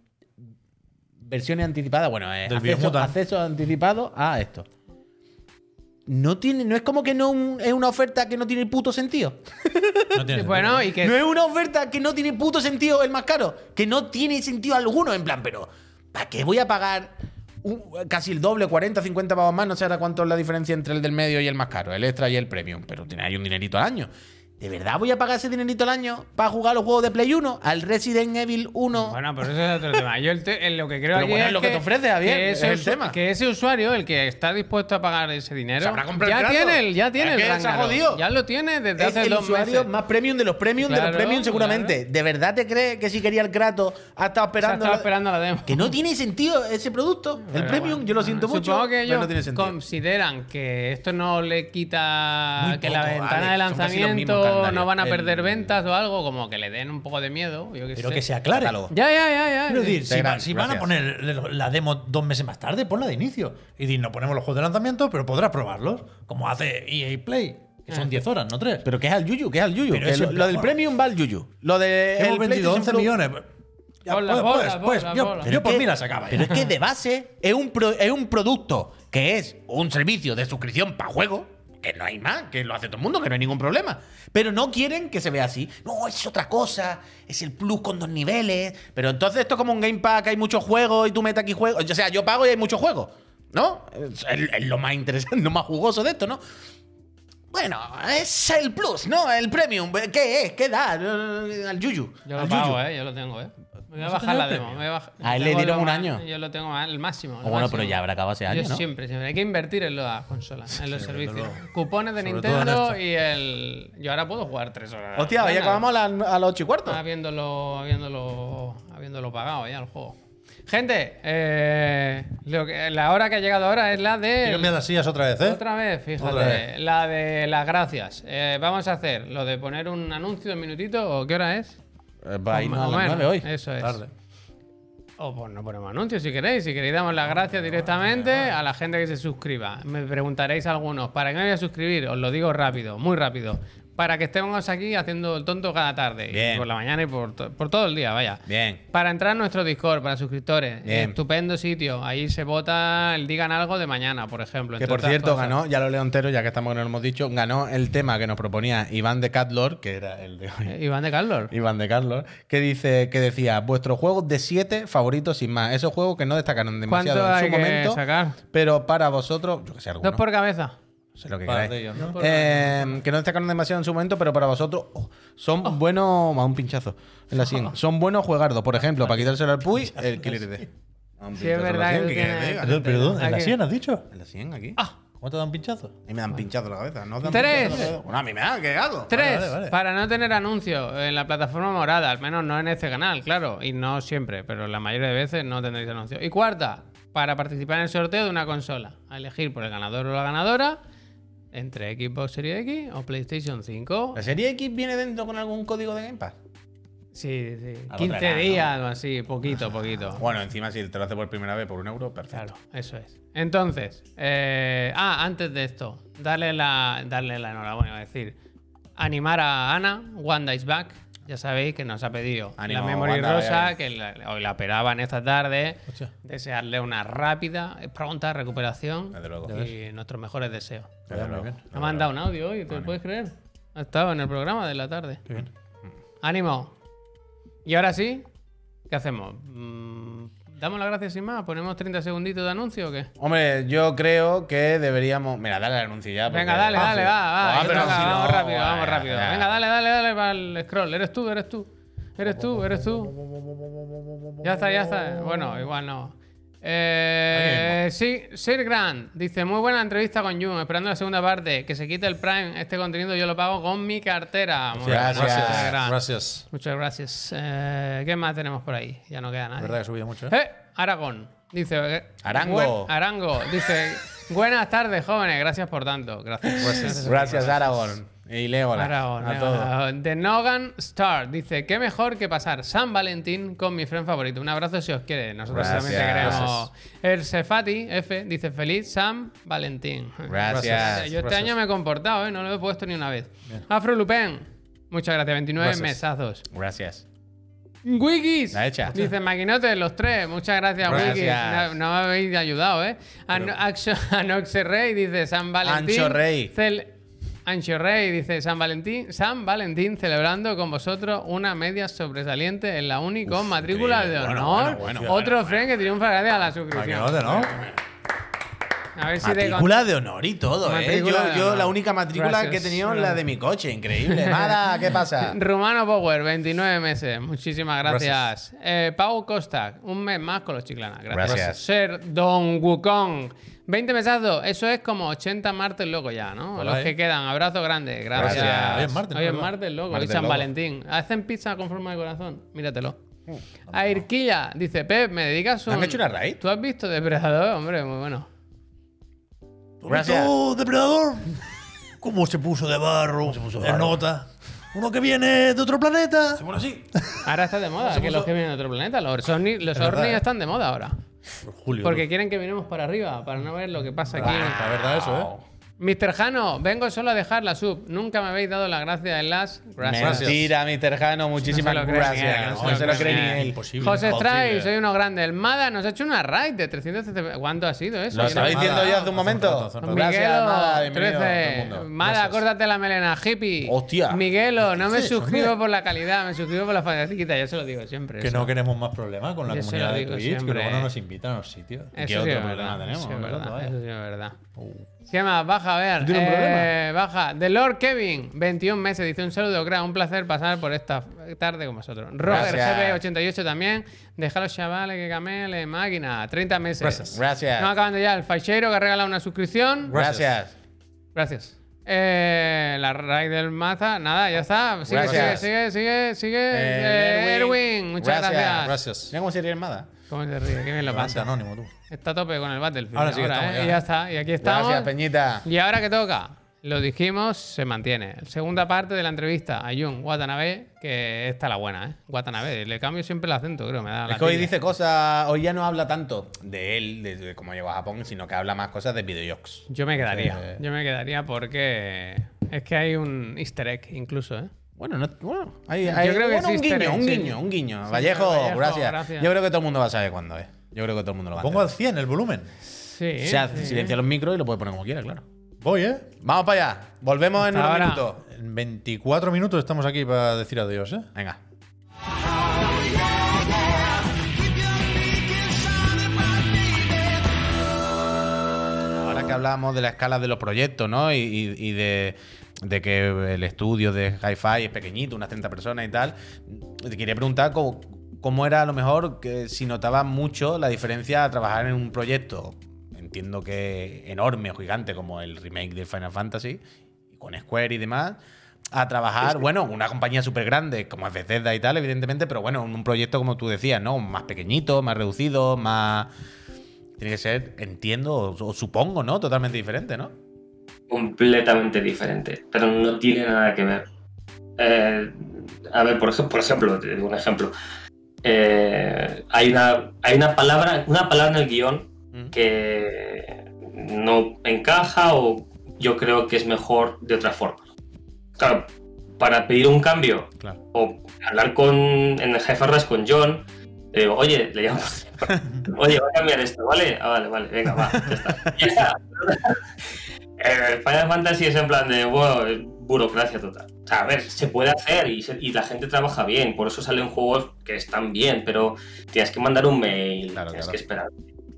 Speaker 2: versiones anticipadas, bueno, eh, acceso anticipado a esto. No tiene, no es como que no un- es una oferta que no tiene puto sentido.
Speaker 3: No tiene
Speaker 1: Bueno, y que...
Speaker 2: No es una oferta que no tiene puto sentido el más caro. Que no tiene sentido alguno. En plan, pero ¿para qué voy a pagar un- casi el doble, 40, 50 pavos más? No sé ahora cuánto es la diferencia entre el del medio y el más caro, el extra y el premium. Pero tiene ahí un dinerito al año. ¿De verdad voy a pagar ese dinerito al año para jugar los juegos de Play 1? Al Resident Evil 1.
Speaker 1: Bueno, pero eso es otro tema. Yo el te- el- lo que creo
Speaker 2: Pero
Speaker 1: aquí
Speaker 2: bueno, es
Speaker 1: es
Speaker 2: lo que te ofrece, Javier,
Speaker 1: que
Speaker 2: es
Speaker 1: ese,
Speaker 2: el
Speaker 1: usu-
Speaker 2: tema.
Speaker 1: que ese usuario, el que está dispuesto a pagar ese dinero,
Speaker 2: Se habrá comprado
Speaker 1: ya
Speaker 2: el
Speaker 1: tiene el, ya tiene
Speaker 2: Es
Speaker 1: el. Ya lo tiene desde
Speaker 2: es
Speaker 1: hace
Speaker 2: el
Speaker 1: dos
Speaker 2: usuario
Speaker 1: meses.
Speaker 2: más premium de los premium de los premium seguramente. ¿De verdad te crees que si quería el Kratos ha estado
Speaker 1: Se ha
Speaker 2: esperando?
Speaker 1: estado esperando la demo.
Speaker 2: Que no tiene sentido ese producto. el premium,
Speaker 1: bueno,
Speaker 2: yo lo siento mucho.
Speaker 1: Supongo que ellos
Speaker 2: no tiene sentido.
Speaker 1: consideran que esto no le quita
Speaker 2: Muy
Speaker 1: que la ventana de lanzamiento no van a
Speaker 2: El-
Speaker 1: perder ventas o algo, como que le den un poco de miedo. Yo
Speaker 3: Pero
Speaker 1: sé.
Speaker 3: que se aclare.
Speaker 2: Catálogo.
Speaker 1: Ya, ya, ya, ya.
Speaker 3: Quiero decir, si,
Speaker 2: Gran-
Speaker 3: va- si van a poner la demo dos meses más tarde, ponla de inicio. Y di, no ponemos los juegos de lanzamiento, pero podrás probarlos. Como hace EA Play, que
Speaker 1: Ah.
Speaker 3: son 10 horas, no 3.
Speaker 2: Pero que es al Yuyu, que es al Yuyu. Que
Speaker 3: es
Speaker 2: lo, del premium va al Yuyu. Lo de.
Speaker 3: Hemos
Speaker 2: el
Speaker 3: vendido
Speaker 2: PlayStation
Speaker 3: 11
Speaker 2: Plus-
Speaker 3: millones. Ya, pues, pues, pues, yo, por mí la sacaba.
Speaker 2: Pero es que de base es un, pro- es un producto que es un servicio de suscripción para juego. Que no hay más, que lo hace todo el mundo, que no hay ningún problema. Pero no quieren que se vea así. No, es otra cosa. Es el plus con dos niveles. Pero entonces esto es como un Game Pack, hay muchos juegos y tú metes aquí juegos. O sea, yo pago y hay muchos juegos. ¿No? Es, lo más interesante, [laughs] lo más jugoso de esto, ¿no? Bueno, es el plus, ¿no? El premium. ¿Qué es? ¿Qué da? Al Yuyu.
Speaker 1: Yo lo
Speaker 2: al
Speaker 1: pago,
Speaker 2: Yuyu.
Speaker 1: eh. Yo lo tengo, eh. Me voy a bajar la demo. me voy a bajar-
Speaker 2: A él le dieron un año.
Speaker 1: Yo lo tengo al máximo.
Speaker 2: O bueno, pero ya habrá acabado ese año,
Speaker 1: Yo
Speaker 2: ¿no?
Speaker 1: siempre, siempre. Hay que invertir en las consolas, en los servicios. Cupones de
Speaker 3: Sobre
Speaker 1: Nintendo y el. Yo ahora puedo jugar tres horas.
Speaker 2: Hostia, hoy
Speaker 1: Venga.
Speaker 2: acabamos a, las- a las 8 y cuarto.
Speaker 1: Habiéndolo, habiéndolo, habiéndolo pagado ya el juego. Gente, eh, lo que- la hora que ha llegado ahora es la de.
Speaker 3: cambiar las sillas otra vez, ¿eh?
Speaker 1: Otra vez, fíjate.
Speaker 3: Otra vez.
Speaker 1: La de las gracias. Eh, vamos a hacer lo de poner un anuncio de un minutito. ¿O qué hora es?
Speaker 2: Eh, Va a irnos
Speaker 1: Más
Speaker 2: a
Speaker 1: o
Speaker 2: las
Speaker 1: menos,
Speaker 2: 9 hoy.
Speaker 1: Eso es.
Speaker 3: Tarde.
Speaker 1: O pues no ponemos anuncios si queréis. Si queréis, damos las gracias directamente a la gente que se suscriba. Me preguntaréis algunos, ¿para qué me voy a suscribir? Os lo digo rápido, muy rápido. Para que estemos aquí haciendo el tonto cada tarde. y. Por la mañana y por, to- por todo el día, vaya.
Speaker 2: Bien.
Speaker 1: Para entrar a nuestro Discord, para suscriptores.
Speaker 2: Bien.
Speaker 1: Estupendo sitio. Ahí se vota el digan algo de mañana, por ejemplo.
Speaker 2: Que por cierto,
Speaker 1: cosas.
Speaker 2: ganó, ya lo leo entero, ya que estamos que no lo hemos dicho, ganó el tema que nos proponía Iván de Catlor, que era el de hoy.
Speaker 1: Eh, Iván de Carlos.
Speaker 2: Iván de Carlos, que dice, que decía, vuestros juegos de 7 favoritos sin más. Esos juegos que no destacaron demasiado
Speaker 1: ¿Cuánto
Speaker 2: en su momento.
Speaker 1: sacar?
Speaker 2: Pero para vosotros, yo que sé, alguno.
Speaker 1: Dos por cabeza.
Speaker 2: Sé lo que
Speaker 3: Para
Speaker 2: queráis.
Speaker 3: de ellos, ¿no?
Speaker 2: Eh, que no destacaron demasiado en su momento, pero para vosotros oh, son buenos. Más un pinchazo en la 100. [laughs] Son buenos juegardos. Por ejemplo, para quitárselo al Puy, [laughs] el Killer D.
Speaker 1: Sí, es
Speaker 2: pinchazo en la
Speaker 1: verdad
Speaker 2: 100,
Speaker 1: que
Speaker 2: ¿qué.
Speaker 3: ¿En la
Speaker 1: Aquí.
Speaker 3: 100 has dicho?
Speaker 2: En la 100 aquí.
Speaker 3: ¿Cómo te da un pinchazo?
Speaker 2: Y me dan pinchazo la cabeza. ¿No dan
Speaker 1: Tres.
Speaker 2: pinchazo? Bueno, a mí me ha quedado.
Speaker 1: Tres,
Speaker 3: vale, vale.
Speaker 1: para no tener anuncios en la plataforma morada, al menos no en este canal, claro, y no siempre, pero la mayoría de veces no tendréis anuncios. Y cuarta, para participar en el sorteo de una consola, a elegir por el ganador o la ganadora entre Xbox Series X o PlayStation 5.
Speaker 2: ¿La serie X viene dentro con algún código de Game Pass?
Speaker 1: Sí, sí,
Speaker 2: Algo
Speaker 1: 15
Speaker 2: traerá, ¿no?
Speaker 1: días o así, poquito, [laughs] poquito.
Speaker 2: Bueno, encima si te lo hace por primera vez por un euro, perfecto.
Speaker 1: Claro, eso es. Entonces, eh, ah, antes de esto, darle la, darle la enhorabuena, a decir, animar a Ana, One Dice Back. Ya sabéis que nos ha pedido
Speaker 2: Ánimo,
Speaker 1: la Memory
Speaker 2: Wanda,
Speaker 1: Rosa, que la- hoy la operaban esta tarde.
Speaker 3: Hostia.
Speaker 1: Desearle una rápida, eh, pronta recuperación y nuestros mejores deseos. Ha mandado un audio hoy, ¿te lo puedes creer? Ha estado en el programa de la tarde.
Speaker 3: Qué bien.
Speaker 1: ¡Ánimo! Y ahora sí, ¿qué hacemos? ¿Damos las gracias sin más? ¿Ponemos 30 segunditos de anuncio o qué?
Speaker 2: Hombre, yo creo que deberíamos. Mira, dale el anuncio ya. porque-
Speaker 1: Venga, dale,
Speaker 2: Ah,
Speaker 1: dale,
Speaker 2: sí.
Speaker 1: va, va.
Speaker 2: Ah,
Speaker 1: que
Speaker 2: pero
Speaker 1: toca,
Speaker 2: si
Speaker 1: vamos rápido, vamos rápido. Venga, dale, dale, dale para el scroll. Eres tú, eres tú. Eres tú, eres tú. Ya está, ya está. Bueno, igual no. Eh, sí, Sir Grant dice: Muy buena entrevista con Jun. Esperando la segunda parte. Que se quite el Prime. Este contenido yo lo pago con mi cartera. Muy
Speaker 2: Gracias.
Speaker 1: Grant.
Speaker 3: Gracias.
Speaker 1: Muchas gracias. Eh, ¿Qué más tenemos por ahí? Ya no queda nada.
Speaker 3: verdad que mucho, ¿eh?
Speaker 1: Eh, Aragón. Dice.
Speaker 2: Arango.
Speaker 1: buen- Arango. Dice. Buenas tardes, jóvenes. Gracias por tanto. Gracias. Gracias.
Speaker 2: Gracias, Aragón. Y Leola.
Speaker 1: Aragón,
Speaker 2: a todos.
Speaker 1: The Nogan Star dice: Qué mejor que pasar San Valentín con mi friend favorito. Un abrazo si os quiere. Nosotros
Speaker 2: Gracias.
Speaker 1: también te queremos. El Sefati F dice: Feliz San Valentín.
Speaker 2: Gracias.
Speaker 1: Yo este año me he comportado, ¿eh? no lo he puesto ni una vez. Afro Lupin. Muchas gracias, 29
Speaker 3: Gracias.
Speaker 1: mesazos.
Speaker 2: Gracias.
Speaker 1: Wikis.
Speaker 2: La hecha.
Speaker 1: Dice Maquinote, los tres. Muchas gracias,
Speaker 2: Gracias.
Speaker 1: Wikis. No, no me habéis ayudado, ¿eh? [laughs] Anoxe Rey dice San Valentín.
Speaker 2: Ancho Rey.
Speaker 1: Cel- Ancho Rey dice San Valentín. San Valentín celebrando con vosotros una media sobresaliente en la uni con matrícula de honor.
Speaker 2: Bueno, bueno,
Speaker 1: Otro friend que triunfa gracias a la suscripción. A ver si te
Speaker 2: Matrícula de honor y todo, ¿eh? Yo, yo la única matrícula
Speaker 1: Gracias.
Speaker 2: que he tenido es la de mi coche. Increíble. [laughs] Nada, ¿qué pasa?
Speaker 1: Rumano Power, 29 meses. Muchísimas gracias. Eh, Pau Costa, un mes más con los chiclanas. Gracias.
Speaker 2: Gracias.
Speaker 1: Ser Don Wukong, 20 mesazos. Eso es como 80 martes loco ya, ¿no? Los que quedan. Abrazo grande. Gracias.
Speaker 2: Gracias.
Speaker 3: Hoy es martes,
Speaker 1: Hoy es martes loco.
Speaker 2: Martes
Speaker 1: Hoy San. Valentín. Hacen pizza con forma de corazón. Míratelo. A Irquilla, dice Pep, me dedicas un.
Speaker 2: ¿Han hecho una raid?
Speaker 1: ¿Tú has visto Depredador? Hombre, muy bueno.
Speaker 2: Gracias.
Speaker 3: ¿Tú, depredador? [laughs] ¿Cómo se puso de barro? Se puso
Speaker 2: barro.
Speaker 3: nota. Uno que viene de otro planeta.
Speaker 2: Bueno, sí.
Speaker 1: Ahora está de moda, que los que vienen de otro planeta. Los ovnis
Speaker 3: ¿eh?
Speaker 1: están de moda ahora.
Speaker 3: Julio.
Speaker 1: Porque quieren que miremos para arriba, para no ver lo que pasa aquí.
Speaker 3: La verdad, eso, ¿eh?
Speaker 1: Mr. Jano, vengo solo a dejar la sub. Nunca me habéis dado la gracia en las. Gracias.
Speaker 2: Mentira, Mr. Jano. Muchísimas
Speaker 1: No
Speaker 2: gracias.
Speaker 1: no
Speaker 2: No
Speaker 1: se lo
Speaker 2: cree ni él.
Speaker 3: Imposible.
Speaker 1: José Stray, soy uno grande. El Mada nos ha hecho una raid de 300 ¿Cuánto ha sido eso?
Speaker 2: Lo estaba diciendo yo hace un momento.
Speaker 3: hace un rato.
Speaker 2: Gracias,
Speaker 1: Miguelo,
Speaker 2: Mada, bienvenido a todo el
Speaker 1: 13.
Speaker 2: mundo.
Speaker 1: Mada,
Speaker 3: Gracias.
Speaker 1: córtate la melena, hippie.
Speaker 2: Hostia.
Speaker 1: Miguelo, no me [laughs] suscribo por la calidad, me suscribo por la facilita. Yo se lo digo siempre.
Speaker 3: Que no queremos más problemas con la comunidad
Speaker 1: lo
Speaker 3: de
Speaker 1: digo
Speaker 3: Twitch, que luego no nos invitan a los sitios.
Speaker 1: Eso
Speaker 2: ¿Qué otro problema tenemos?
Speaker 1: Eso, sí es verdad. ¿Qué más? Baja baja, a ver.
Speaker 2: ¿Tiene un
Speaker 1: eh, baja. The Lord Kevin, 21 meses, dice un saludo, crack. Un placer pasar por esta tarde con vosotros. Roger
Speaker 2: Gracias.
Speaker 1: GB88 también. Deja los chavales que camele, máquina. 30 meses.
Speaker 3: Gracias.
Speaker 2: Gracias.
Speaker 1: No acabando ya. El Fachero que ha regalado una suscripción.
Speaker 2: Gracias.
Speaker 1: Gracias. Eh, la raid del Maza, nada, ya está. Sigue,
Speaker 2: Gracias.
Speaker 1: sigue, sigue, sigue, sigue.
Speaker 2: Eh,
Speaker 1: Eh, Erwin, muchas
Speaker 2: Gracias.
Speaker 1: gracias.
Speaker 3: Gracias.
Speaker 2: Mira cómo sería armada.
Speaker 1: ¿Cómo se ríe? Qué bien lo pasa.
Speaker 3: anónimo, tú.
Speaker 1: Está a tope con el Battlefield.
Speaker 3: Ahora sí que estamos
Speaker 1: ¿eh?
Speaker 3: ya.
Speaker 1: Y ya está. Y aquí estamos.
Speaker 2: Gracias, Peñita.
Speaker 1: Y ahora que toca, lo dijimos, se mantiene. Segunda parte de la entrevista a Jun Watanabe, que esta la buena, ¿eh? Watanabe, le cambio siempre el acento, creo, me da la
Speaker 2: Es que hoy dice cosas, hoy ya no habla tanto de él, de, de cómo llegó a Japón, sino que habla más cosas de videojuegos.
Speaker 1: Yo me quedaría,
Speaker 2: Eh.
Speaker 1: yo me quedaría porque es que hay un easter egg incluso, ¿eh?
Speaker 2: Bueno, no, bueno, hay,
Speaker 1: Yo
Speaker 2: hay-
Speaker 1: que
Speaker 2: un guiño,
Speaker 1: egg,
Speaker 2: un
Speaker 1: sí.
Speaker 2: guiño, un guiño.
Speaker 1: Sí,
Speaker 2: Vallejo,
Speaker 1: Vallejo,
Speaker 2: gracias.
Speaker 1: gracias.
Speaker 2: Yo creo que todo el mundo va a saber cuándo es. Yo creo que todo el mundo lo va a
Speaker 3: Pongo al
Speaker 2: entender.
Speaker 3: 100 el volumen.
Speaker 1: Sí.
Speaker 2: O sea,
Speaker 1: sí.
Speaker 2: silencia los micros y lo puede poner como quiera, claro.
Speaker 3: Voy, ¿eh?
Speaker 2: Vamos para allá. Volvemos en unos
Speaker 1: ahora.
Speaker 2: minutos.
Speaker 3: En 24 minutos estamos aquí para decir adiós, ¿eh?
Speaker 2: Venga. Ahora que hablábamos de la escala de los proyectos, ¿no? Y, y- y de, de que el estudio de Hi-Fi es pequeñito, unas 30 personas y tal, te quería preguntar cómo, cómo era a lo mejor que si notabas mucho la diferencia a trabajar en un proyecto, entiendo que enorme o gigante como el remake de Final Fantasy, con Square y demás, a trabajar, bueno, una compañía súper grande como es Bethesda y tal, evidentemente, pero bueno, en un proyecto como tú decías, ¿no? Más pequeñito, más reducido, más... Tiene que ser, entiendo, o, o supongo, ¿no? Totalmente diferente, ¿no?
Speaker 4: completamente diferente, pero no tiene nada que ver. Eh, a ver, por ejemplo, por ejemplo, te digo un ejemplo. Eh, hay, una, hay una palabra, una palabra en el guion
Speaker 2: Mm.
Speaker 4: que no encaja o yo creo que es mejor de otra forma. Claro, para pedir un cambio
Speaker 2: Claro.
Speaker 4: o hablar con en el jefe Ras con John, le digo, oye, le llamo, [laughs] oye, voy a cambiar esto, ¿vale? Ah, vale, vale, venga, va, ya está. Ya está. [laughs] Eh, Final Fantasy es en plan de, bueno, burocracia total. O sea, a ver, se puede hacer y, se- y la gente trabaja bien, por eso salen juegos que están bien, pero tienes que mandar un mail,
Speaker 2: Claro,
Speaker 4: tienes
Speaker 2: claro.
Speaker 4: que esperar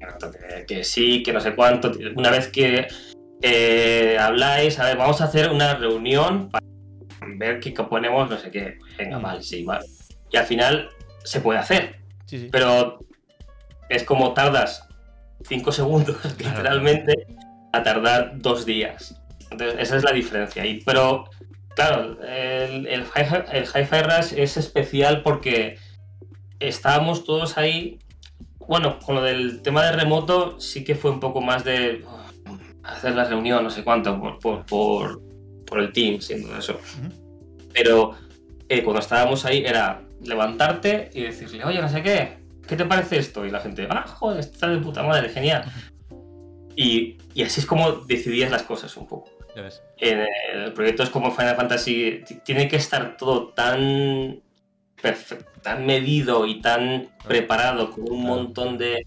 Speaker 4: que, que sí, que no sé cuánto. Una vez que eh, habláis, a ver, vamos a hacer una reunión para ver qué ponemos, no sé qué. Venga,
Speaker 2: Mm.
Speaker 4: vale, sí, vale. Y al final se puede hacer,
Speaker 2: Sí, sí.
Speaker 4: pero es como tardas 5 segundos, literalmente, a tardar dos días. Entonces, esa es la diferencia. Y, pero, claro, el, el, Hi-Fi el Hi-Fi Rush es especial porque estábamos todos ahí. Bueno, con lo del tema de remoto, sí que fue un poco más de oh, hacer la reunión, no sé cuánto, por, por, por, por el team, siendo eso. Pero eh, cuando estábamos ahí era levantarte y decirle, oye, no sé qué, ¿qué te parece esto? Y la gente, ah, joder, está de puta madre, genial. Y, y así es como decidías las cosas un poco. En el proyecto es como Final Fantasy, tiene que estar todo tan perfecto, tan medido y tan preparado con un
Speaker 2: Claro.
Speaker 4: montón de,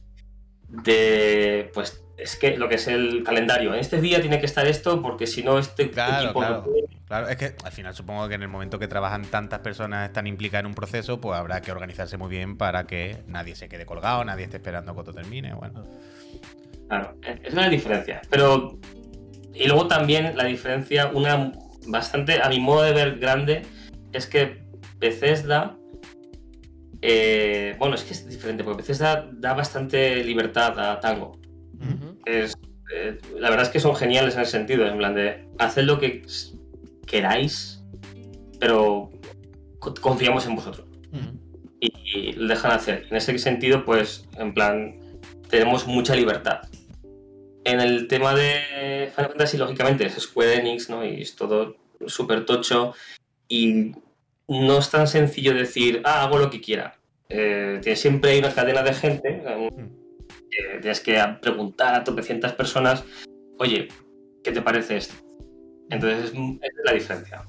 Speaker 4: de, pues, es que lo que es el calendario. En este día tiene que estar esto porque si no este
Speaker 2: Claro,
Speaker 4: equipo no
Speaker 2: claro.
Speaker 4: puede.
Speaker 2: Claro, es que al final supongo que en el momento que trabajan tantas personas están implicadas en un proceso, pues habrá que organizarse muy bien para que nadie se quede colgado, nadie esté esperando que todo termine. Bueno,
Speaker 4: Claro, es la diferencia. Pero. Y luego también la diferencia, una bastante, a mi modo de ver, grande, es que Bethesda. Eh, bueno, es que es diferente, porque Bethesda da bastante libertad a Tango.
Speaker 1: Ujú.
Speaker 4: Es, eh, la verdad es que son geniales en ese sentido, en plan de haced lo que queráis, pero co- confiamos en vosotros y, y lo dejan hacer. En ese sentido, pues, en plan, tenemos mucha libertad. En el tema de Final Fantasy, lógicamente, es Square Enix, ¿no? Y es todo súper tocho. Y no es tan sencillo decir, ah, hago lo que quiera. Eh, siempre hay una cadena de gente. eh, que tienes que preguntar a tropecientas personas, oye, ¿qué te parece esto? Entonces, es, esa es la diferencia.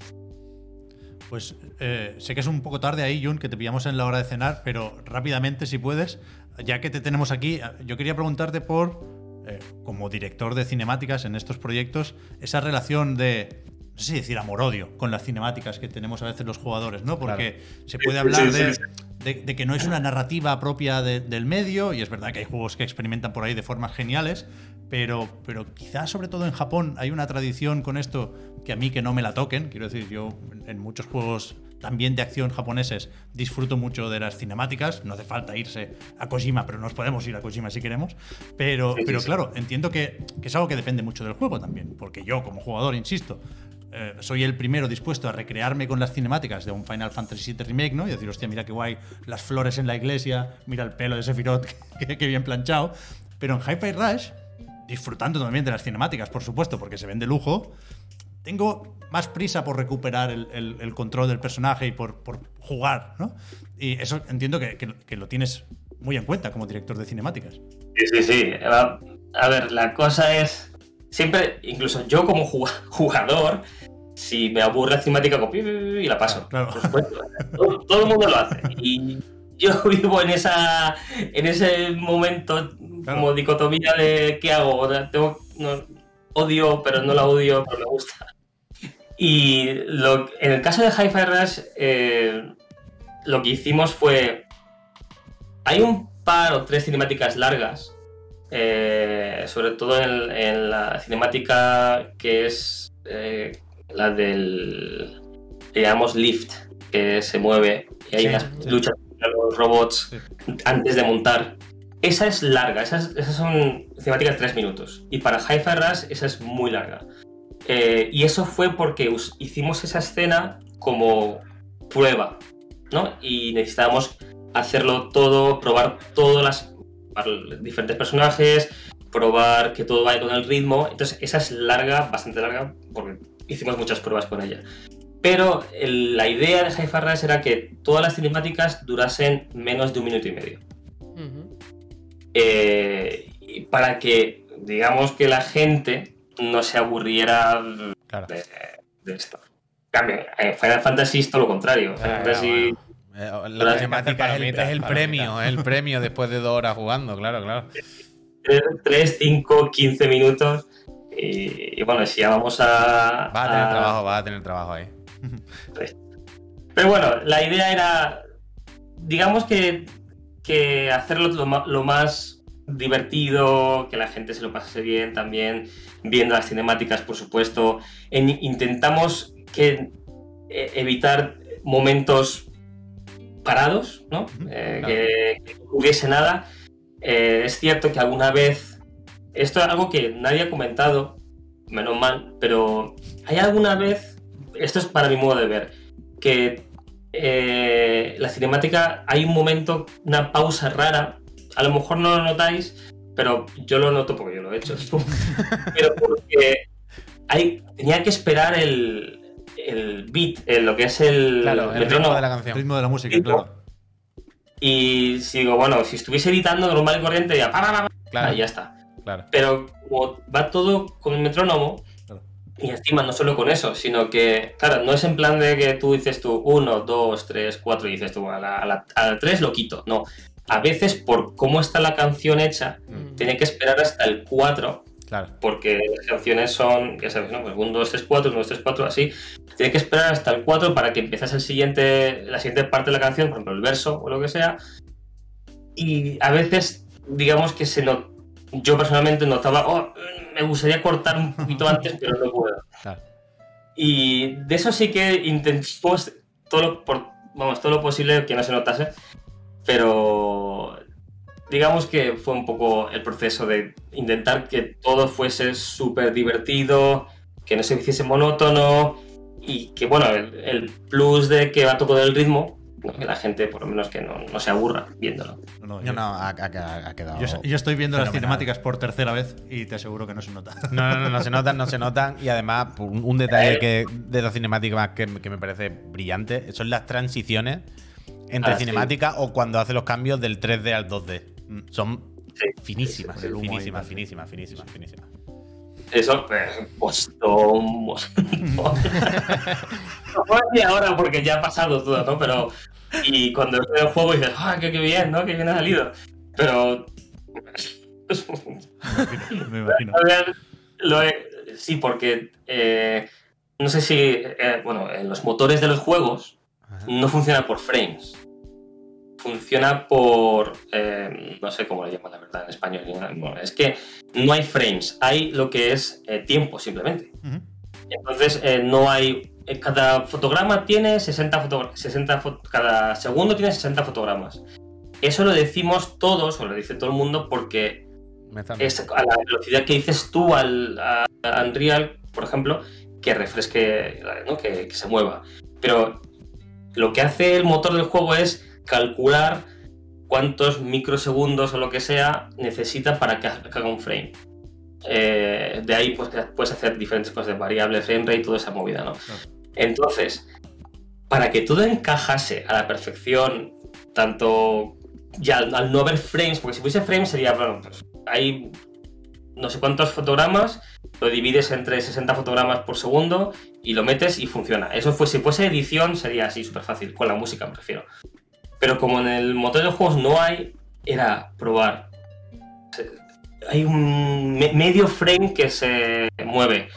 Speaker 3: Pues eh, sé que es un poco tarde ahí, Jun, que te pillamos en la hora de cenar, pero rápidamente, si puedes, ya que te tenemos aquí, yo quería preguntarte por, eh, como director de cinemáticas en estos proyectos, esa relación de, no sé si decir amor-odio con las cinemáticas que tenemos a veces los jugadores, ¿no? Porque se puede hablar
Speaker 4: Sí, sí,
Speaker 3: de,
Speaker 4: sí.
Speaker 3: de- de que no es una narrativa propia de- del medio, y es verdad que hay juegos que experimentan por ahí de formas geniales, Pero, pero quizás sobre todo en Japón hay una tradición con esto que a mí que no me la toquen. Quiero decir, yo en- muchos juegos también de acción japoneses disfruto mucho de las cinemáticas. No hace falta irse a Kojima, pero nos podemos ir a Kojima si queremos. Pero, pero
Speaker 4: sí.
Speaker 3: claro, entiendo que, que es algo que depende mucho del juego también. Porque yo, como jugador, insisto, eh, soy el primero dispuesto a recrearme con las cinemáticas de un Final Fantasy VII Remake, ¿no? Y decir, hostia, mira qué guay, las flores en la iglesia, mira el pelo de Sephiroth, [laughs] que bien planchado. Pero en Hi-Fi Rush, disfrutando también de las cinemáticas, por supuesto, porque se ven de lujo, tengo más prisa por recuperar el, control del personaje y por, jugar, ¿no? Y eso entiendo que, que- lo tienes muy en cuenta como director de cinemáticas.
Speaker 4: Sí, sí, sí. A ver, la cosa es. Siempre, incluso yo como ju- [laughs] jugador, si me aburre la cinemática, cojo y la paso.
Speaker 3: Claro.
Speaker 4: Por supuesto. Todo, todo el mundo lo hace. Y yo [laughs] vivo en esa en ese momento
Speaker 3: Claro.
Speaker 4: como dicotomía de qué hago. Tengo, no, odio, pero no la odio, pero me gusta. Y lo- en el caso de Hi-Fi Rush, eh, lo que hicimos fue. Hay un par o tres cinemáticas largas, eh, sobre todo en, en la cinemática que es eh, la del. Le llamamos Lift, que se mueve y hay
Speaker 3: Sí,
Speaker 4: unas
Speaker 3: sí.
Speaker 4: luchas contra los robots
Speaker 3: Sí.
Speaker 4: antes de montar. Esa es larga, esas, esas son cinemáticas de 3 minutos. Y para Hi-Fi Rush, esa es muy larga. Eh, y eso fue porque hicimos esa escena como prueba, ¿no? Y necesitábamos hacerlo todo, probar todas las diferentes personajes, probar que todo vaya con el ritmo. Entonces, esa es larga, bastante larga, porque hicimos muchas pruebas con ella. Pero el- la idea de Hi-Fi Rush era que todas las cinemáticas durasen menos de un minuto y medio. Eh, y para que, digamos, que la gente no se aburriera
Speaker 3: Claro.
Speaker 4: de, de esto. En Cambio, en Final Fantasy es todo lo contrario. Final
Speaker 1: Ah,
Speaker 4: Fantasy
Speaker 2: Eh, La cinemática es el, es premio, es el premio después de dos horas jugando, claro, claro.
Speaker 4: 3, 5, 15 minutos. Y, y bueno, si ya vamos a.
Speaker 2: Va a tener
Speaker 4: a-
Speaker 2: trabajo, va a tener trabajo ahí.
Speaker 4: Pero bueno, la idea era, digamos que, que hacerlo lo más divertido, que la gente se lo pasase bien también, viendo las cinemáticas, por supuesto. En- intentamos que, eh, evitar momentos parados, ¿no? Eh,
Speaker 2: claro.
Speaker 4: que, que no hubiese nada. Eh, es cierto que alguna vez, esto es algo que nadie ha comentado, menos mal, pero hay alguna vez, esto es para mi modo de ver, que eh, la cinemática hay un momento, una pausa rara, a lo mejor no lo notáis, pero yo lo noto porque yo lo he hecho, [laughs] pero porque hay, tenía que esperar el, el beat, el- lo que es el,
Speaker 2: Claro, el
Speaker 4: metrónomo.
Speaker 2: ritmo de la
Speaker 3: El
Speaker 2: canción.
Speaker 3: ritmo de la música,
Speaker 4: Sí,
Speaker 3: claro.
Speaker 4: Y si digo, bueno, si estuviese editando normal y corriente, ya, pa, pa, pa, pa,
Speaker 2: Claro,
Speaker 4: ahí ya está.
Speaker 2: Claro.
Speaker 4: Pero como va todo con el metrónomo,
Speaker 3: Claro.
Speaker 4: y encima no solo con eso, sino que, claro, no es en plan de que tú dices tú 1, 2, 3, 4 y dices tú a la, a la, a la 3 lo quito. No. A veces, por cómo está la canción hecha,
Speaker 1: Mm.
Speaker 4: tiene que esperar hasta el 4
Speaker 2: Claro.
Speaker 4: porque las canciones son, ya sabes, ¿no? Pues 1, 2, 3, 4, 1, 2, 3, 4, así. Tiene que esperar hasta el 4 para que empieces el siguiente, la siguiente parte de la canción, por ejemplo, el verso o lo que sea. Y a veces, digamos que se not... yo personalmente notaba, oh, me gustaría cortar un poquito antes, [laughs] pero no puedo.
Speaker 2: Claro.
Speaker 4: Y de eso sí que intentamos todo lo, por- vamos, todo lo posible que no se notase, pero digamos que fue un poco el proceso de intentar que todo fuese súper divertido, que no se hiciese monótono y que, bueno, el, el plus de que va todo el ritmo, ¿no? Que la gente por lo menos que no, no se aburra viéndolo.
Speaker 3: No, no,
Speaker 2: No,
Speaker 3: yo,
Speaker 2: no, ha, ha- ha quedado.
Speaker 3: yo- yo estoy viendo las cinemáticas por tercera vez y te aseguro que no se nota.
Speaker 2: No, no, no, no se notan, no se notan. Y además, un, un detalle que, de la cinemática que, que me parece brillante son las transiciones entre
Speaker 4: Ah, sí.
Speaker 2: cinemática o cuando hace los cambios del 3D al 2D. Mm, Son
Speaker 4: Sí.
Speaker 2: finísimas,
Speaker 3: Sí, sí, sí.
Speaker 2: finísimas, finísimas, finísimas, finísimas.
Speaker 4: Eso pues, un montón. No puedo decir ahora porque ya ha pasado todo, ¿no? Pero. Y cuando ves el juego dices, ¡ah, qué, qué bien, ¿no? Qué bien ha salido. Pero. [laughs]
Speaker 3: Me imagino. [laughs]
Speaker 4: Lo he- sí, porque. eh, no sé si. eh, bueno, en los motores de los juegos
Speaker 2: Ajá.
Speaker 4: no funcionan por frames. funciona por. eh, no sé cómo lo llaman la verdad en español. Bueno, es que no hay frames, hay lo que es tiempo simplemente. Entonces no hay. Eh, Cada fotograma tiene 60 fotogramas. 60 fo- cada segundo tiene 60 fotogramas. Eso lo decimos todos, o lo dice todo el mundo, porque es a la velocidad que dices tú al a Unreal, por ejemplo, que refresque, ¿no? que, que se mueva. Pero lo que hace el motor del juego es calcular cuántos microsegundos o lo que sea necesita para que haga un frame. Eh, de ahí pues, puedes hacer diferentes cosas de variable, frame rate, toda esa movida, ¿no? Entonces, para que todo encajase a la perfección, tanto ya al, al no haber frames, porque si fuese frames sería, bueno, pues hay no sé cuántos fotogramas, lo divides entre 60 fotogramas por segundo y lo metes y funciona. Eso fue, si fuese edición sería así súper fácil, con la música me refiero. Pero como en el motor de juegos no hay, era probar. Hay un me- medio frame que se mueve.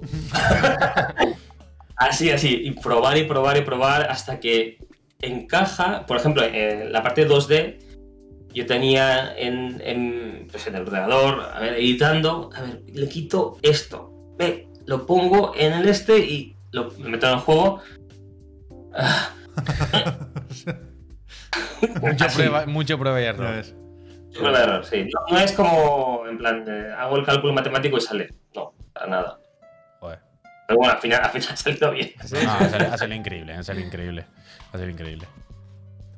Speaker 4: [laughs] así, así, y probar y probar y probar hasta que encaja. Por ejemplo, en la parte 2D, yo tenía en, en, pues en el ordenador, a ver, editando, a ver, le quito esto, ve, lo pongo en el este y lo meto en el juego. Ah. [laughs]
Speaker 2: Mucho
Speaker 4: Así.
Speaker 2: prueba, mucho prueba y
Speaker 3: Ya
Speaker 2: error.
Speaker 4: Error, sí. No, no es como, en plan, de, hago el cálculo matemático y sale. No, para nada.
Speaker 2: Joder.
Speaker 4: Pero bueno, al final, [laughs] al final ha salido bien.
Speaker 2: No, ha salido- ha salido increíble, ha salido increíble. Ha salido increíble.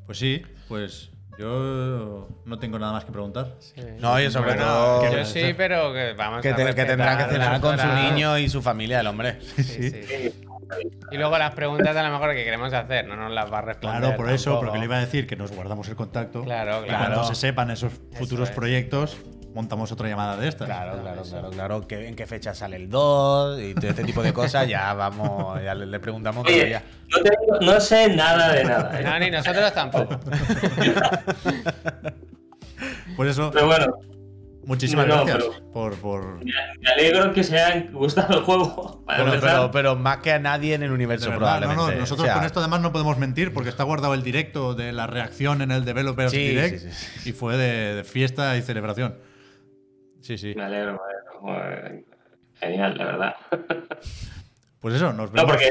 Speaker 3: Pues sí, pues yo no tengo nada más que preguntar.
Speaker 1: Sí.
Speaker 2: No, y sobre
Speaker 3: Bueno,
Speaker 2: todo
Speaker 3: que-
Speaker 1: Yo sí, pero que vamos
Speaker 2: que,
Speaker 1: a
Speaker 2: te- que tendrá que cenar con su niño y su familia, el hombre.
Speaker 1: Sí, sí. Y luego las preguntas a lo mejor que queremos hacer, no nos las va a responder.
Speaker 3: Claro, por eso,
Speaker 1: tampoco.
Speaker 3: porque le iba a decir que nos guardamos el contacto.
Speaker 1: Claro,
Speaker 3: Y
Speaker 1: claro.
Speaker 3: cuando se sepan esos futuros
Speaker 1: es.
Speaker 3: proyectos, montamos otra llamada de estas.
Speaker 2: Claro, claro, claro, claro. Que, ¿En qué fecha sale el 2? Y todo este tipo de cosas, ya vamos, ya le, le preguntamos
Speaker 4: Oye,
Speaker 2: ya.
Speaker 4: no, tengo- no sé nada de nada. ¿eh?
Speaker 1: No, ni nosotros tampoco. [laughs]
Speaker 3: Por eso,
Speaker 4: Pero bueno,
Speaker 3: muchísimas
Speaker 4: No,
Speaker 3: gracias
Speaker 4: pero-
Speaker 3: por, por-
Speaker 4: me alegro que se hayan gustado el juego. [laughs] Para
Speaker 2: Bueno,
Speaker 4: empezar.
Speaker 2: pero, pero más que a nadie en el universo,
Speaker 3: verdad, no,
Speaker 2: probablemente.
Speaker 3: no, nosotros
Speaker 2: O sea,
Speaker 3: con esto además no podemos mentir porque está guardado el directo de la reacción en el Developers
Speaker 2: Sí,
Speaker 3: Direct
Speaker 2: sí, sí,
Speaker 3: y fue de, de fiesta y celebración. Sí, sí.
Speaker 4: Me alegro, me alegro. Genial, la verdad. [laughs]
Speaker 3: Pues eso, nos
Speaker 4: No,
Speaker 3: vemos.
Speaker 4: porque.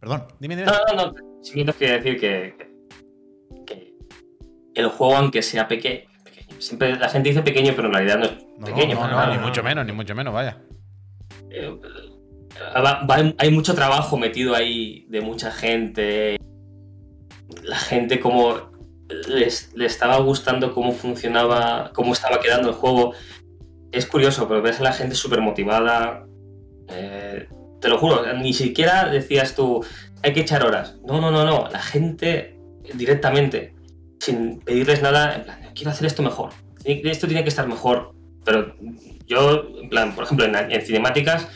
Speaker 3: Perdón.
Speaker 2: Dime, dime.
Speaker 4: No, no, no. Simplemente quiero decir que, que, que el juego, aunque sea peque- pequeño, siempre la gente dice pequeño, pero en realidad no es
Speaker 2: No,
Speaker 4: pequeño.
Speaker 2: no, no,
Speaker 4: nada.
Speaker 2: ni mucho menos, ni mucho menos, vaya.
Speaker 4: Eh, va- va- hay mucho trabajo metido ahí de mucha gente. La gente como les, le estaba gustando cómo funcionaba, cómo estaba quedando el juego. Es curioso, pero ves a la gente súper motivada. Eh, te lo juro, ni siquiera decías tú, hay que echar horas. No, no, no, no. La gente directamente, sin pedirles nada, en plan, quiero hacer esto mejor. Esto tiene que estar mejor. Pero yo, en plan, por ejemplo, en, en cinemáticas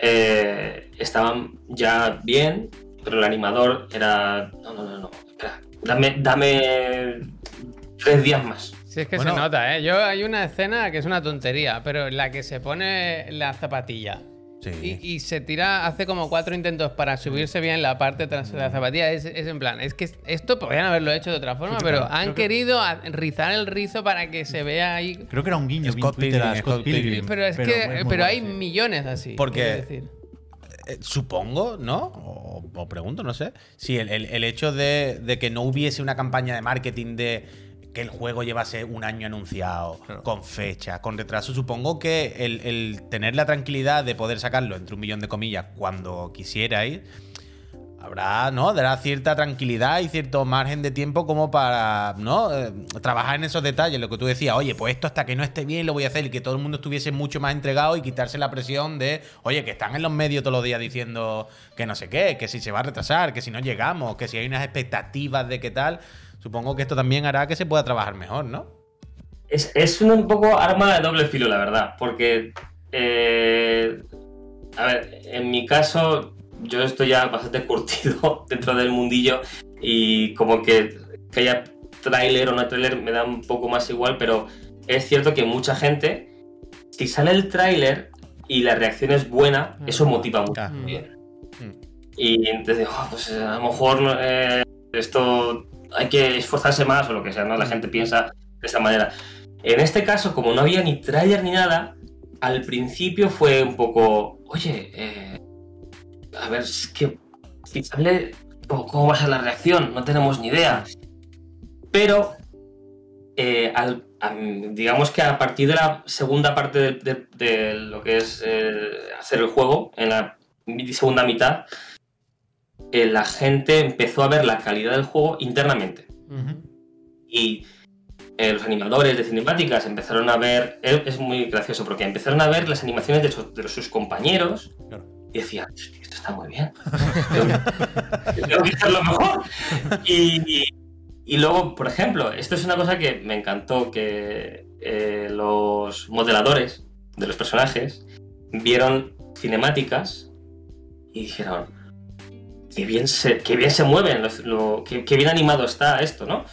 Speaker 4: eh, estaban ya bien, pero el animador era. No, no, no, no. Espera, dame, dame tres días más.
Speaker 1: Sí, es que
Speaker 2: Bueno.
Speaker 1: se nota, ¿eh? Yo hay una escena que es una tontería, pero en la que se pone la zapatilla
Speaker 2: Sí.
Speaker 1: y, y se tira, hace como cuatro intentos para subirse bien la parte tras de la zapatilla. Es, es en plan, es que esto podrían haberlo hecho de otra forma,
Speaker 3: Sí,
Speaker 1: pero
Speaker 3: claro,
Speaker 1: han
Speaker 3: que-
Speaker 1: querido rizar el rizo para que se vea ahí.
Speaker 3: Creo que era un guiño
Speaker 2: Scott
Speaker 3: Twitter
Speaker 2: Pilgrim,
Speaker 3: Scott
Speaker 2: Scott Pilgrim.
Speaker 3: Pilgrim.
Speaker 1: Pero es que, pero hay
Speaker 3: sí.
Speaker 1: millones así.
Speaker 2: Porque-. Eh, supongo, ¿no? O, o pregunto, no sé. Si el, el- el hecho de, de que no hubiese una campaña de marketing de que el juego llevase un año anunciado,
Speaker 3: Claro.
Speaker 2: con fecha, con retraso, supongo que el, el tener la tranquilidad de poder sacarlo entre un millón de comillas cuando quisierais, habrá, ¿no? Dará cierta tranquilidad y cierto margen de tiempo como para, ¿no? Eh, trabajar en esos detalles, lo que tú decías, oye, pues esto hasta que no esté bien lo voy a hacer y que todo el mundo estuviese mucho más entregado y quitarse la presión de, oye, que están en los medios todos los días diciendo que no sé qué, que si se va a retrasar, que si no llegamos, que si hay unas expectativas de qué tal. Supongo que esto también hará que se pueda trabajar mejor, ¿no?
Speaker 4: Es, es un, poco arma de doble filo, la verdad, porque, eh, a ver, en mi caso, yo estoy ya bastante curtido [laughs] dentro del mundillo y como que, que haya tráiler o no tráiler me da un poco más igual, pero es cierto que mucha gente, si sale el tráiler y la reacción es buena, eso motiva mucho.
Speaker 1: Mm.
Speaker 4: Y entonces "Ah, pues a lo mejor eh, esto hay que esforzarse más o lo que sea, ¿no? La gente piensa de esta manera. En este caso, como no había ni trailer ni nada, al principio fue un poco, oye, eh, a ver, es que ¿cómo, cómo va a ser la reacción? No tenemos ni idea. Pero, eh, al- am- digamos que a partir de la segunda parte de, de- de lo que es eh, hacer el juego, en la segunda mitad, eh, la gente empezó a ver la calidad del juego internamente. Y eh, los animadores de cinemáticas empezaron a ver, es muy gracioso porque empezaron a ver las animaciones de, sus- de sus compañeros
Speaker 3: Claro.
Speaker 4: y decían, "Hostia, esto está muy bien. Tengo [laughs] tengo que hacerlo mejor. Y, y luego, por ejemplo, esto es una cosa que me encantó, que eh, los modeladores de los personajes vieron cinemáticas y dijeron, qué bien se, qué bien se mueven, los- lo- qué, qué bien animado está esto, ¿no?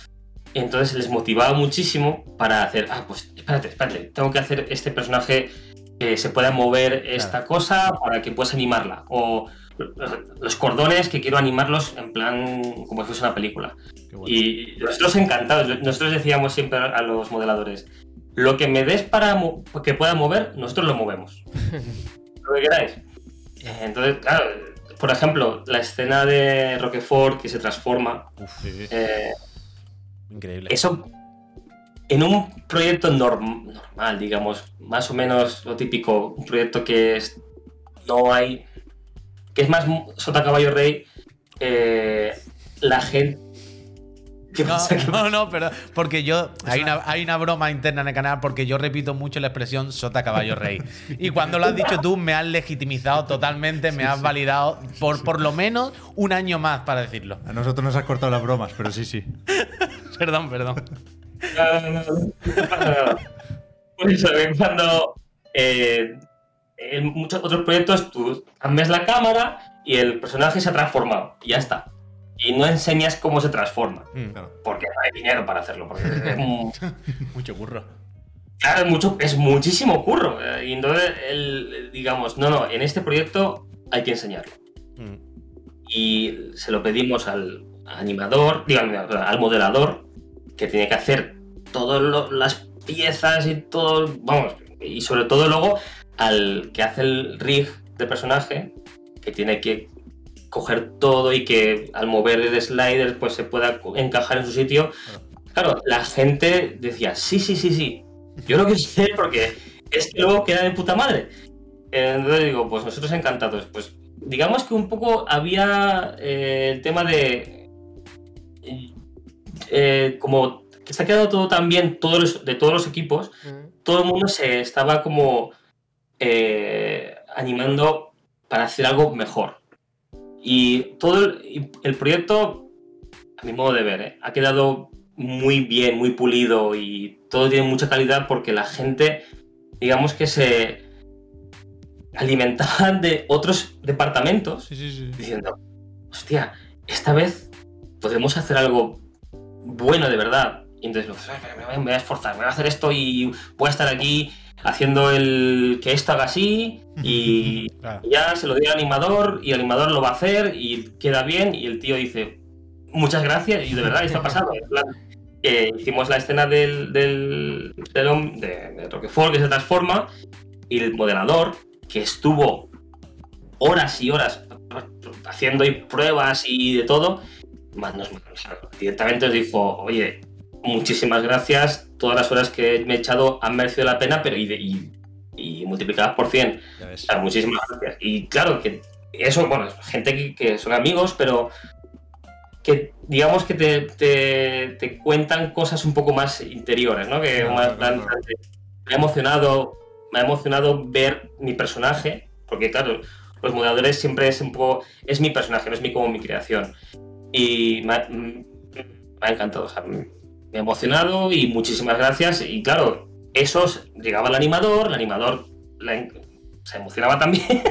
Speaker 4: Entonces les motivaba muchísimo para hacer, ah, pues espérate, espérate, tengo que hacer este personaje que se pueda mover esta cosa para que puedas animarla. O los- cordones que quiero animarlos en plan como si fuese una película.
Speaker 3: Bueno.
Speaker 4: Y nosotros encantados, nosotros decíamos siempre a los modeladores, lo que me des para que pueda mover, nosotros lo movemos. [laughs] lo que queráis. Entonces, claro, por ejemplo, la escena de Roquefort que se transforma,
Speaker 2: Uf,
Speaker 3: Sí, sí.
Speaker 4: eh,
Speaker 2: increíble.
Speaker 4: eso en un proyecto norm- normal, digamos, más o menos lo típico, un proyecto que es, no hay, que es más sota caballo rey, eh, la gente... [laughs] ¿Qué
Speaker 2: No, no, no, pero porque yo. Hay una, hay una broma interna en el canal porque yo repito mucho la expresión sota caballo rey. [laughs] Y cuando lo has dicho tú, me has legitimizado totalmente, me has validado por por lo menos un año más para decirlo.
Speaker 3: A nosotros nos has cortado las bromas, pero sí, sí. [laughs]
Speaker 2: Perdón, perdón.
Speaker 4: No, no, no. Por eso, cuando eh, en muchos otros proyectos tú cambias la cámara y el personaje se ha transformado y ya está. Y no enseñas cómo se transforma,
Speaker 3: Claro.
Speaker 4: porque no hay dinero para hacerlo. Porque es [laughs] un-
Speaker 2: Mucho burro.
Speaker 4: Claro, es, mucho, es muchísimo curro. eh, Y entonces, el- digamos, no, no, en este proyecto hay que enseñarlo.
Speaker 2: Mm.
Speaker 4: Y se lo pedimos al animador, digo, al, al modelador, que tiene que hacer todas las piezas y todo, vamos, y sobre todo luego al que hace el rig de personaje, que tiene que coger todo y que al mover el slider pues se pueda encajar en su sitio. Claro, la gente decía, sí, sí, sí, sí, yo lo quiero hacer porque es que luego queda de puta madre. Entonces digo, pues nosotros encantados. Pues digamos que un poco había eh, el tema de. eh, como que se ha quedado todo tan bien todos los- de todos los equipos, todo el mundo se estaba como eh, animando para hacer algo mejor. Y todo el, proyecto, a mi modo de ver, ¿eh? ha quedado muy bien, muy pulido y todo tiene mucha calidad porque la gente, digamos que se alimentaban de otros departamentos
Speaker 3: Sí, sí, sí.
Speaker 4: diciendo, hostia, esta vez podemos hacer algo bueno de verdad. Y entonces, me voy- me voy a esforzar, me voy a hacer esto y voy a estar aquí haciendo el que esto haga así [laughs] y
Speaker 3: Claro.
Speaker 4: ya se lo doy al animador y el animador lo va a hacer y queda bien y el tío dice, muchas gracias y de verdad esto ha pasado. Eh, hicimos la escena del, del, del de, de Roquefort que se transforma y el modelador que estuvo horas y horas haciendo pruebas y de todo, más nos, directamente nos dijo, oye, muchísimas gracias, todas las horas que me he echado han merecido la pena, pero y, de- y, y multiplicadas por 100.
Speaker 3: Ya ves.
Speaker 4: O sea, muchísimas gracias. Y claro, que eso, bueno, es gente que, que son amigos, pero que digamos que te, te- te cuentan cosas un poco más interiores, ¿no? Que
Speaker 3: Claro,
Speaker 4: más
Speaker 3: claro,
Speaker 4: me ha emocionado, me ha emocionado ver mi personaje, porque claro, los moderadores siempre es un poco, es mi personaje, no es mi como mi creación. Y me ha, mm, me ha encantado, o sea, me emocionado y muchísimas gracias. Y claro, esos llegaba el animador, el animador la se emocionaba también. [laughs]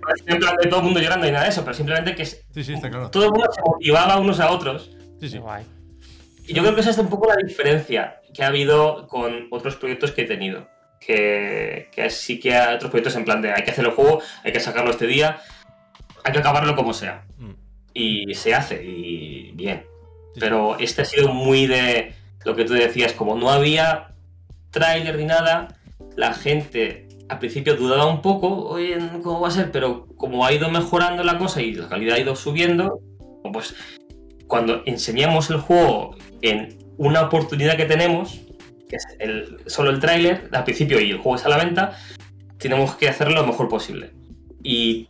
Speaker 4: no es en plan de todo el mundo llorando y nada de eso, pero simplemente que es-
Speaker 3: Sí, sí, está claro.
Speaker 4: todo el mundo se motivaba unos a otros.
Speaker 3: Sí, sí.
Speaker 1: Guay.
Speaker 4: Y yo creo que esa es un poco la diferencia que ha habido con otros proyectos que he tenido. Que, que sí que hay otros proyectos en plan de hay que hacer el juego, hay que sacarlo este día, hay que acabarlo como sea.
Speaker 2: Mm.
Speaker 4: Y se hace, y bien. Pero este ha sido muy de lo que tú decías, como no había tráiler ni nada, la gente al principio dudaba un poco, oye, ¿cómo va a ser? Pero como ha ido mejorando la cosa y la calidad ha ido subiendo, pues cuando enseñamos el juego en una oportunidad que tenemos, que es el- solo el tráiler, al principio y el juego está a la venta, tenemos que hacerlo lo mejor posible. Y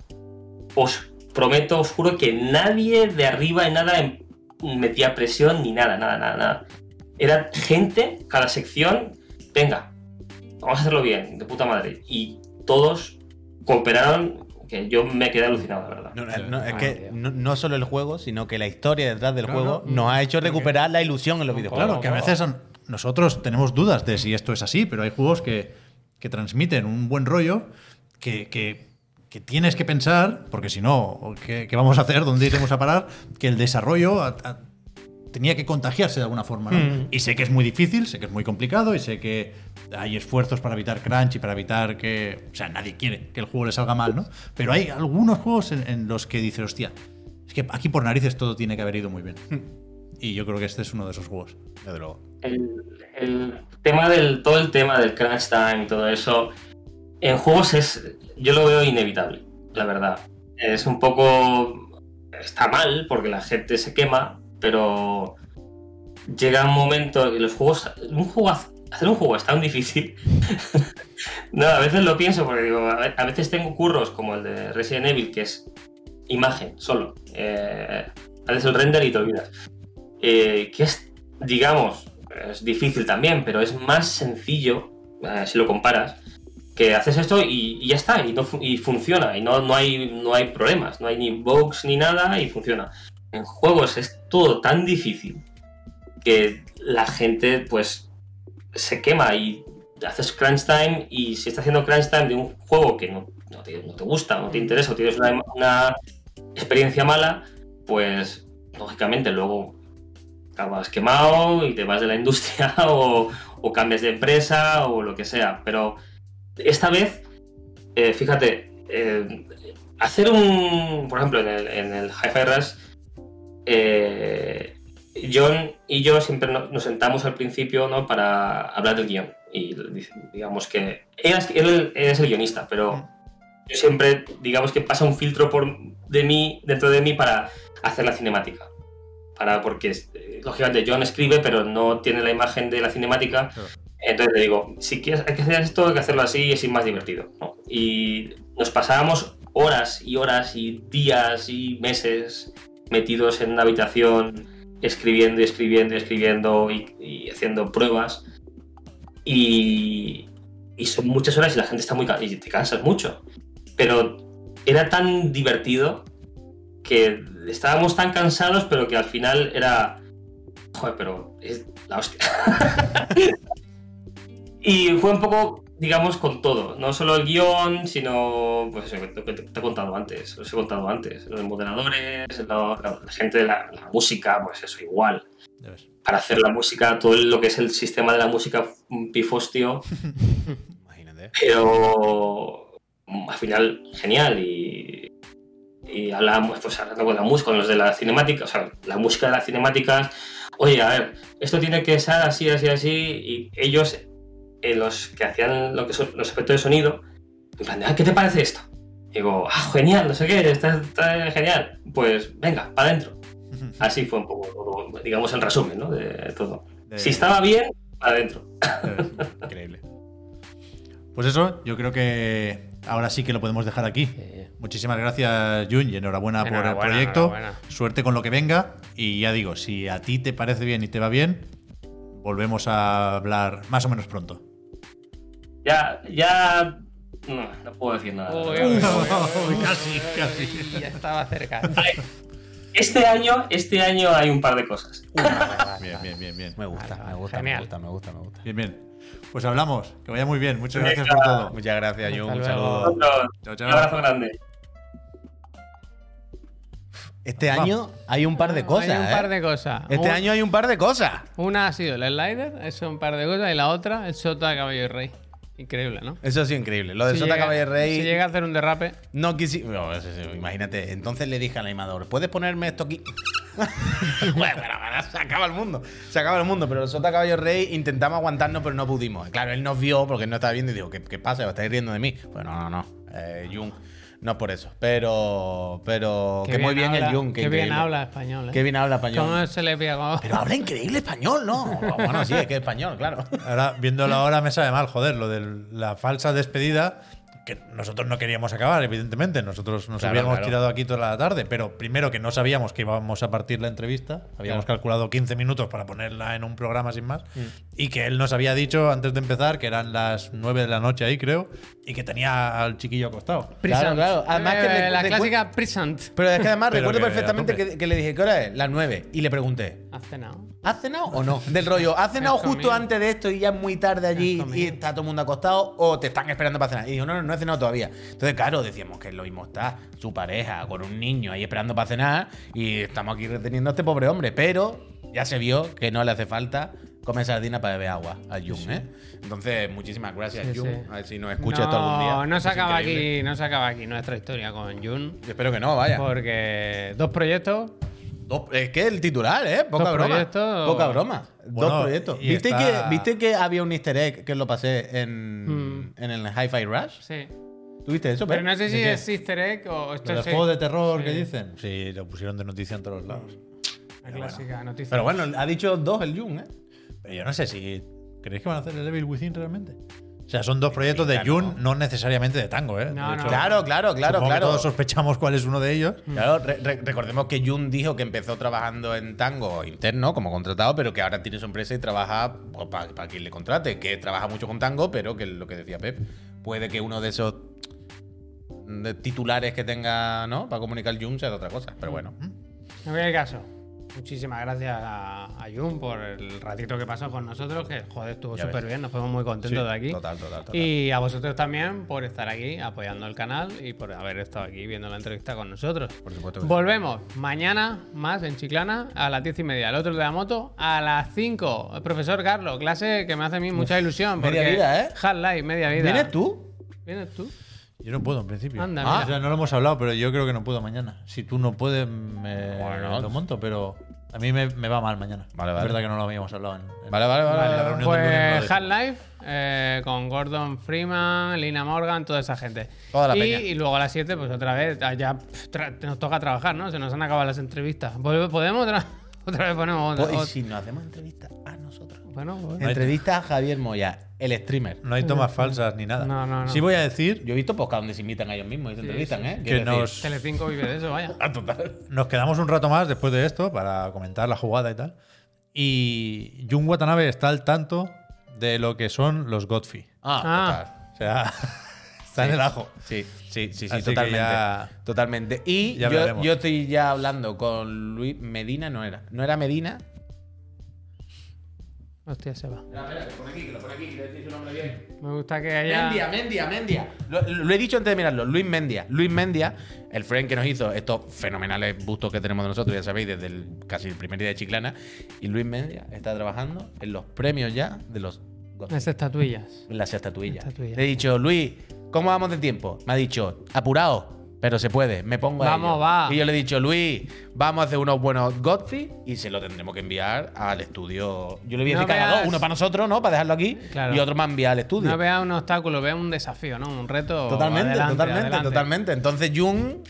Speaker 4: os prometo, os juro que nadie de arriba en nada metía presión ni nada, nada, nada, nada. Era gente, cada sección, venga, vamos a hacerlo bien, de puta madre. Y todos cooperaron, que yo me quedé alucinado, la verdad.
Speaker 2: No, no, no, es
Speaker 1: Ah,
Speaker 2: que no, no solo el juego, sino que la historia detrás del juego
Speaker 3: no.
Speaker 2: nos ha hecho recuperar la ilusión en los videojuegos.
Speaker 3: Claro, que a veces son- nosotros tenemos dudas de si esto es así, pero hay juegos que, que transmiten un buen rollo que, que- que tienes que pensar, porque si no, ¿qué, qué vamos a hacer? ¿Dónde iremos a parar? Que el desarrollo a- a- tenía que contagiarse de alguna forma. ¿no?
Speaker 2: Mm.
Speaker 3: Y sé que es muy difícil, sé que es muy complicado y sé que hay esfuerzos para evitar crunch y para evitar que. O sea, nadie quiere que el juego le salga mal, ¿no? Pero hay algunos juegos en, en los que dices, hostia, es que aquí por narices todo tiene que haber ido muy bien. Y yo creo que este es uno de esos juegos.
Speaker 2: Desde luego.
Speaker 4: el, el tema del todo el tema del crunch time y todo eso en juegos es yo lo veo inevitable la verdad. Es un poco está mal porque la gente se quema pero llega un momento los juegos hacer un juego es tan difícil. [laughs] No a veces lo pienso porque digo a veces tengo curros como el de Resident Evil que es imagen solo. Eh, haces el render y te olvidas. Eh, que es digamos, es difícil también, pero es más sencillo, eh, si lo comparas, que haces esto y, y ya está, y, no y funciona, y no, no, hay, no hay problemas, no hay ni bugs ni nada, y funciona. En juegos es todo tan difícil que la gente, pues, se quema y haces crunch time, y si estás haciendo crunch time de un juego que no, no te, no te gusta, no te interesa, o tienes una, una experiencia mala, pues, lógicamente, luego acabas quemado y te vas de la industria [laughs] o, o cambias de empresa o lo que sea. Pero esta vez, eh, fíjate, eh, hacer un, por ejemplo, en el, en el Hi-Fi Rush, eh, John y yo siempre no- nos sentamos al principio ¿no? para hablar del guion. Y digamos que él es, él es el guionista, pero yo siempre, digamos que pasa un filtro por, de mí, dentro de mí para hacer la cinemática para porque lógicamente John escribe pero no tiene la imagen de la cinemática
Speaker 3: Claro.
Speaker 4: Entonces le digo si quieres hay que hacer esto hay que hacerlo así y así más divertido ¿no? y nos pasábamos horas y horas y días y meses metidos en una habitación escribiendo y escribiendo y escribiendo y, haciendo pruebas y, son muchas horas y la gente está muy ca- y te cansas mucho pero era tan divertido que estábamos tan cansados, pero que al final era. Joder, pero es la hostia. [laughs] y fue un poco, digamos, con todo. No solo el guion, sino. Pues eso que te, que te he contado antes. Os he contado antes. Los moderadores, la, la gente de la, la música, pues eso, igual. Para hacer la música, todo lo que es el sistema de la música, un pifostio. [laughs]
Speaker 2: Imagínate.
Speaker 4: pero al final genial y, y hablamos pues hablando con la música con los de la cinemática o sea la música de las cinemáticas oye a ver esto tiene que ser así así así y ellos eh, los que hacían lo que son los efectos de sonido en plan de, "Ah, ¿qué te parece esto? digo ah genial no sé qué está, está genial pues venga para adentro así fue un poco digamos el resumen ¿no? de todo
Speaker 3: De-
Speaker 4: si estaba bien para adentro
Speaker 3: ves.
Speaker 2: Increíble.
Speaker 3: Pues eso, yo creo que ahora sí que lo podemos dejar aquí. Muchísimas gracias, Jun, y enhorabuena, por el proyecto.
Speaker 1: enhorabuena.
Speaker 3: Suerte con lo que venga. Y ya digo, si a ti te parece bien y te va bien, volvemos a hablar más o menos pronto.
Speaker 4: Ya ya no, no puedo decir nada
Speaker 1: Uy, uy, uy, uy.
Speaker 3: casi, casi.
Speaker 1: Ya estaba cerca.
Speaker 4: Este año, este año hay un par de cosas.
Speaker 3: Bien, bien, bien, bien.
Speaker 2: Me gusta,
Speaker 1: Vale,
Speaker 2: me gusta,
Speaker 1: genial.
Speaker 2: me gusta, me gusta, me gusta.
Speaker 3: Bien, bien. Pues hablamos. Que vaya muy bien. Muchas gracias por todo.
Speaker 2: Muchas gracias, Jun. Un saludo.
Speaker 4: Otro,
Speaker 3: Chao,
Speaker 4: un
Speaker 3: chao.
Speaker 4: abrazo grande.
Speaker 2: Este año hay un par de cosas.
Speaker 1: Hay un
Speaker 2: ¿eh?
Speaker 1: par de cosas.
Speaker 2: Este
Speaker 1: Un-
Speaker 2: año hay un par de cosas.
Speaker 1: Una ha sido el slider, eso un par de cosas, y la otra, el Sota de Caballo y Rey. Increíble, ¿no?
Speaker 2: Eso sí, increíble. Lo de
Speaker 1: Si
Speaker 2: Sota
Speaker 1: llega-
Speaker 2: Caballo Rey.
Speaker 1: Si llega a hacer un derrape.
Speaker 2: No quisi... no, eso sí, imagínate. Entonces le dije al animador, ¿puedes ponerme esto aquí? [laughs] bueno, bueno, bueno, se acaba el mundo. Se acaba el mundo. Pero el Sota Caballo Rey intentamos aguantarnos, pero no pudimos. Claro, él nos vio porque él no estaba viendo y dijo, ¿qué, qué pasa? ¿Os estáis riendo de mí? Pues no, no, no. Eh, Jung, no es por eso. Pero, pero que muy bien
Speaker 1: habla,
Speaker 2: el Jung.
Speaker 1: Qué bien
Speaker 2: increíble.
Speaker 1: habla español, ¿eh?
Speaker 2: Qué bien habla español.
Speaker 1: ¿Cómo se le pega? como-
Speaker 2: Pero habla increíble español, ¿no? Bueno, sí, es que es español, claro.
Speaker 3: Ahora, viéndolo ahora, me sabe mal, joder, lo de la falsa despedida, que nosotros no queríamos acabar, evidentemente. Nosotros nos
Speaker 2: Claro,
Speaker 3: habíamos
Speaker 2: claro.
Speaker 3: tirado aquí toda la tarde, pero primero que no sabíamos que íbamos a partir la entrevista, habíamos
Speaker 2: Claro.
Speaker 3: calculado 15 minutos para ponerla en un programa sin más,
Speaker 2: Mm.
Speaker 3: y que él nos había dicho antes de empezar que eran las 9 de la noche ahí, creo, y que tenía al chiquillo acostado.
Speaker 2: Claro, claro. Además que le-
Speaker 1: Eh, la clásica present.
Speaker 2: Pero es que además recuerdo perfectamente que, que le dije, ¿qué hora es? Las 9. Y le pregunté,
Speaker 1: ¿Has cenado?
Speaker 2: ¿has cenado o no? Del rollo, ¿has cenado justo
Speaker 1: comido.
Speaker 2: antes de esto y ya es muy tarde allí y está todo el mundo acostado o te están esperando para cenar? Y dijo, no, no, no he cenado todavía. Entonces, claro, decíamos que lo mismo está su pareja con un niño ahí esperando para cenar y estamos aquí reteniendo a este pobre hombre. Pero ya se vio que no le hace falta comer sardina para beber agua a Jung, ¿eh? Entonces, muchísimas gracias,
Speaker 1: Sí,
Speaker 2: Jung.
Speaker 1: sí.
Speaker 2: A ver si nos escucha
Speaker 1: no,
Speaker 2: esto algún día.
Speaker 1: No se,
Speaker 2: Es
Speaker 1: acaba
Speaker 2: increíble.
Speaker 1: aquí, no se acaba aquí nuestra historia con Jun.
Speaker 2: Yo espero que no, vaya.
Speaker 1: Porque dos proyectos.
Speaker 2: Dos- es que el titular, ¿eh? Poca
Speaker 1: Dos
Speaker 2: broma.
Speaker 1: proyectos.
Speaker 2: Poca broma.
Speaker 3: Bueno,
Speaker 2: Dos proyectos. ¿Viste,
Speaker 3: está-
Speaker 2: que, ¿Viste que había un easter egg que lo pasé en,
Speaker 1: Hmm.
Speaker 2: en el Hi-Fi Rush?
Speaker 1: Sí.
Speaker 2: ¿Tuviste eso?
Speaker 1: Pero no sé si es easter egg o esto
Speaker 3: ¿Lo del
Speaker 1: es
Speaker 3: juego de terror
Speaker 1: Sí.
Speaker 3: que dicen? Sí, lo pusieron de noticia en todos lados.
Speaker 1: la clásica noticia.
Speaker 2: Pero bueno, ha dicho dos el Jun, ¿eh?
Speaker 3: Pero yo no sé si. ¿Creéis que van a hacer el Evil Within realmente? O sea, son dos proyectos de Jun, no necesariamente de Tango, ¿eh?
Speaker 1: No,
Speaker 3: De
Speaker 1: no.
Speaker 2: Claro, claro, claro, claro.
Speaker 3: todos sospechamos cuál es uno de ellos.
Speaker 2: Claro, re- re- recordemos que Jun dijo que empezó trabajando en Tango interno como contratado, pero que ahora tiene su empresa y trabaja para quien le contrate, que trabaja mucho con Tango, pero que lo que decía Pep, puede que uno de esos de titulares que tenga, ¿no? Para comunicar Jun sea de otra cosa, pero bueno.
Speaker 1: En cualquier caso, muchísimas gracias a, a Jun por el ratito que pasó con nosotros, que joder, estuvo súper bien, nos fuimos muy contentos
Speaker 2: Sí,
Speaker 1: de aquí.
Speaker 2: Total, total, total.
Speaker 1: Y a vosotros también por estar aquí apoyando el canal y por haber estado aquí viendo la entrevista con nosotros.
Speaker 2: Por supuesto que sí.
Speaker 1: Volvemos mañana más en Chiclana a las 10 y media. El otro de la moto a las 5. El profesor Carlos, clase que me hace a mí mucha ilusión.
Speaker 2: media
Speaker 1: porque
Speaker 2: vida, ¿eh?
Speaker 1: Half-Life, media vida.
Speaker 2: ¿Vienes tú?
Speaker 1: ¿Vienes tú?
Speaker 3: Yo no puedo en principio.
Speaker 1: Anda,
Speaker 3: Ah,
Speaker 1: mira.
Speaker 3: o sea, no lo hemos hablado, pero yo creo que no puedo mañana. Si tú no puedes, me
Speaker 2: Bueno.
Speaker 3: lo monto, pero a mí me, me va mal mañana.
Speaker 2: Vale,
Speaker 3: Es
Speaker 2: vale.
Speaker 3: verdad que no lo habíamos hablado en, en-
Speaker 2: Vale, vale, vale.
Speaker 3: la
Speaker 2: vale.
Speaker 3: reunión
Speaker 1: Pues. Half-Life eh, con Gordon Freeman, Lina Morgan, toda esa gente.
Speaker 2: Toda la
Speaker 1: y,
Speaker 2: peña.
Speaker 1: y luego a las 7, pues otra vez, ah, ya pff, tra- nos toca trabajar, ¿no? Se nos han acabado las entrevistas. ¿Podemos otra, otra vez ponemos otra?
Speaker 2: Pues, ¿Y si nos hacemos entrevista a nosotros?
Speaker 1: Bueno, pues-
Speaker 2: Entrevista a Javier Moya, el streamer.
Speaker 3: No hay tomas falsas ni nada.
Speaker 1: No, no, no.
Speaker 3: Sí voy a decir,
Speaker 2: Yo he visto podcast donde se invitan a ellos mismos y se entrevistan,
Speaker 1: sí,
Speaker 2: ¿eh?
Speaker 3: que
Speaker 2: Quiero decir-
Speaker 3: nos,
Speaker 1: Telecinco vive de eso, vaya. [laughs]
Speaker 2: Ah, total.
Speaker 3: nos quedamos un rato más después de esto para comentar la jugada y tal. Y Jun Watanabe está al tanto de lo que son los Godfrey.
Speaker 2: Ah,
Speaker 1: Ah.
Speaker 3: O sea, [laughs] está en el ajo.
Speaker 2: Sí, sí, sí, sí,
Speaker 3: Así que
Speaker 2: totalmente.
Speaker 3: ya-
Speaker 2: Totalmente. Y
Speaker 3: ya
Speaker 2: yo, estoy ya hablando con Luis Medina, no era. No era Medina.
Speaker 1: Hostia, se va.
Speaker 2: Espera, espera, que pone aquí, que lo pone aquí, quiero decir su nombre bien.
Speaker 1: Me gusta que haya.
Speaker 2: Mendia, Mendia, Mendia. Lo, lo he dicho antes de mirarlo. Luis Mendia. Luis Mendia, el friend que nos hizo estos fenomenales bustos que tenemos de nosotros, ya sabéis, desde el, casi el primer día de Chiclana. Y Luis Mendia está trabajando en los premios ya de los.
Speaker 1: Esas estatuillas.
Speaker 2: las estatuillas.
Speaker 1: Estatuillas.
Speaker 2: Le he dicho, Luis, ¿cómo vamos de tiempo? Me ha dicho, apurado, pero se puede, me pongo a
Speaker 1: Vamos,
Speaker 2: ello".
Speaker 1: va.
Speaker 2: Y yo le he dicho, Luis, vamos a hacer unos buenos Godfrey y se lo tendremos que enviar al estudio. Yo le voy a
Speaker 1: No
Speaker 2: cada
Speaker 1: veas-
Speaker 2: dos, uno para nosotros, ¿no? Para dejarlo aquí,
Speaker 1: Claro.
Speaker 2: y otro más enviar al estudio.
Speaker 1: No vea un obstáculo, vea un desafío, ¿no? Un reto.
Speaker 2: Totalmente,
Speaker 1: Adelante,
Speaker 2: totalmente,
Speaker 1: adelante.
Speaker 2: totalmente. Entonces, Jung,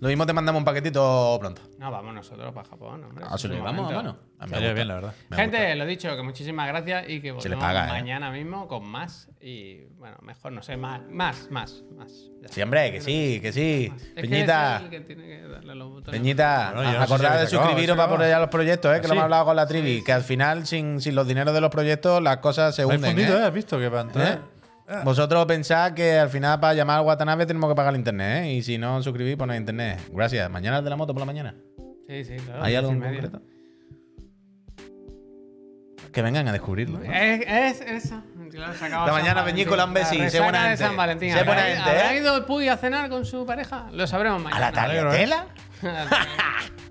Speaker 2: lo mismo te mandamos un paquetito pronto.
Speaker 1: No, vamos nosotros para Japón, hombre.
Speaker 2: Ah, se
Speaker 1: Un
Speaker 2: vamos a
Speaker 1: momento.
Speaker 2: mano. A mí me
Speaker 3: Estaría
Speaker 2: gusta.
Speaker 3: bien, la verdad.
Speaker 2: Me
Speaker 1: Gente,
Speaker 2: gusta.
Speaker 1: lo dicho, que muchísimas gracias y que volvemos
Speaker 2: paga, ¿eh?
Speaker 1: mañana mismo con más y, bueno, mejor, no sé, más, más, más, más. Ya
Speaker 2: Sí, hombre, que sí, que sí.
Speaker 1: Que
Speaker 2: Peñita.
Speaker 1: es el que tiene que darle los botones.
Speaker 2: Peñita,
Speaker 3: Bueno, yo no sé
Speaker 2: acordad
Speaker 3: si
Speaker 2: de suscribiros
Speaker 3: ¿sí
Speaker 2: para
Speaker 3: acabado?
Speaker 2: apoyar los proyectos, ¿eh? que lo
Speaker 3: ¿Ah,
Speaker 2: hemos
Speaker 3: sí?
Speaker 2: hablado con la trivi. Que al final, sin, sin los dineros de los proyectos, las cosas se hunden.
Speaker 3: fundido,
Speaker 2: ¿eh?
Speaker 3: ¿eh? ¿Has visto que para entrar?
Speaker 2: ¿Eh? Vosotros pensad que al final para llamar al Watanabe tenemos que pagar el internet, ¿eh? Y si no suscribís, ponéis internet. Gracias. Mañana es de la moto por la mañana.
Speaker 1: Sí, sí, claro.
Speaker 2: ¿Hay algo en concreto? Que vengan a descubrirlo. ¿no?
Speaker 1: Es, es eso. Claro, se acaba
Speaker 2: Esta
Speaker 1: San
Speaker 2: mañana. Peñícola, un besín,
Speaker 1: La
Speaker 2: sé buena gente.
Speaker 1: San Valentín.
Speaker 2: Sé buena
Speaker 1: ¿Habrá-
Speaker 2: gente,
Speaker 1: ¿Habrá
Speaker 2: ¿eh?
Speaker 1: ido el Puy a cenar con su pareja? Lo sabremos
Speaker 2: ¿A
Speaker 1: mañana. [laughs]
Speaker 2: la tagliatela? [laughs]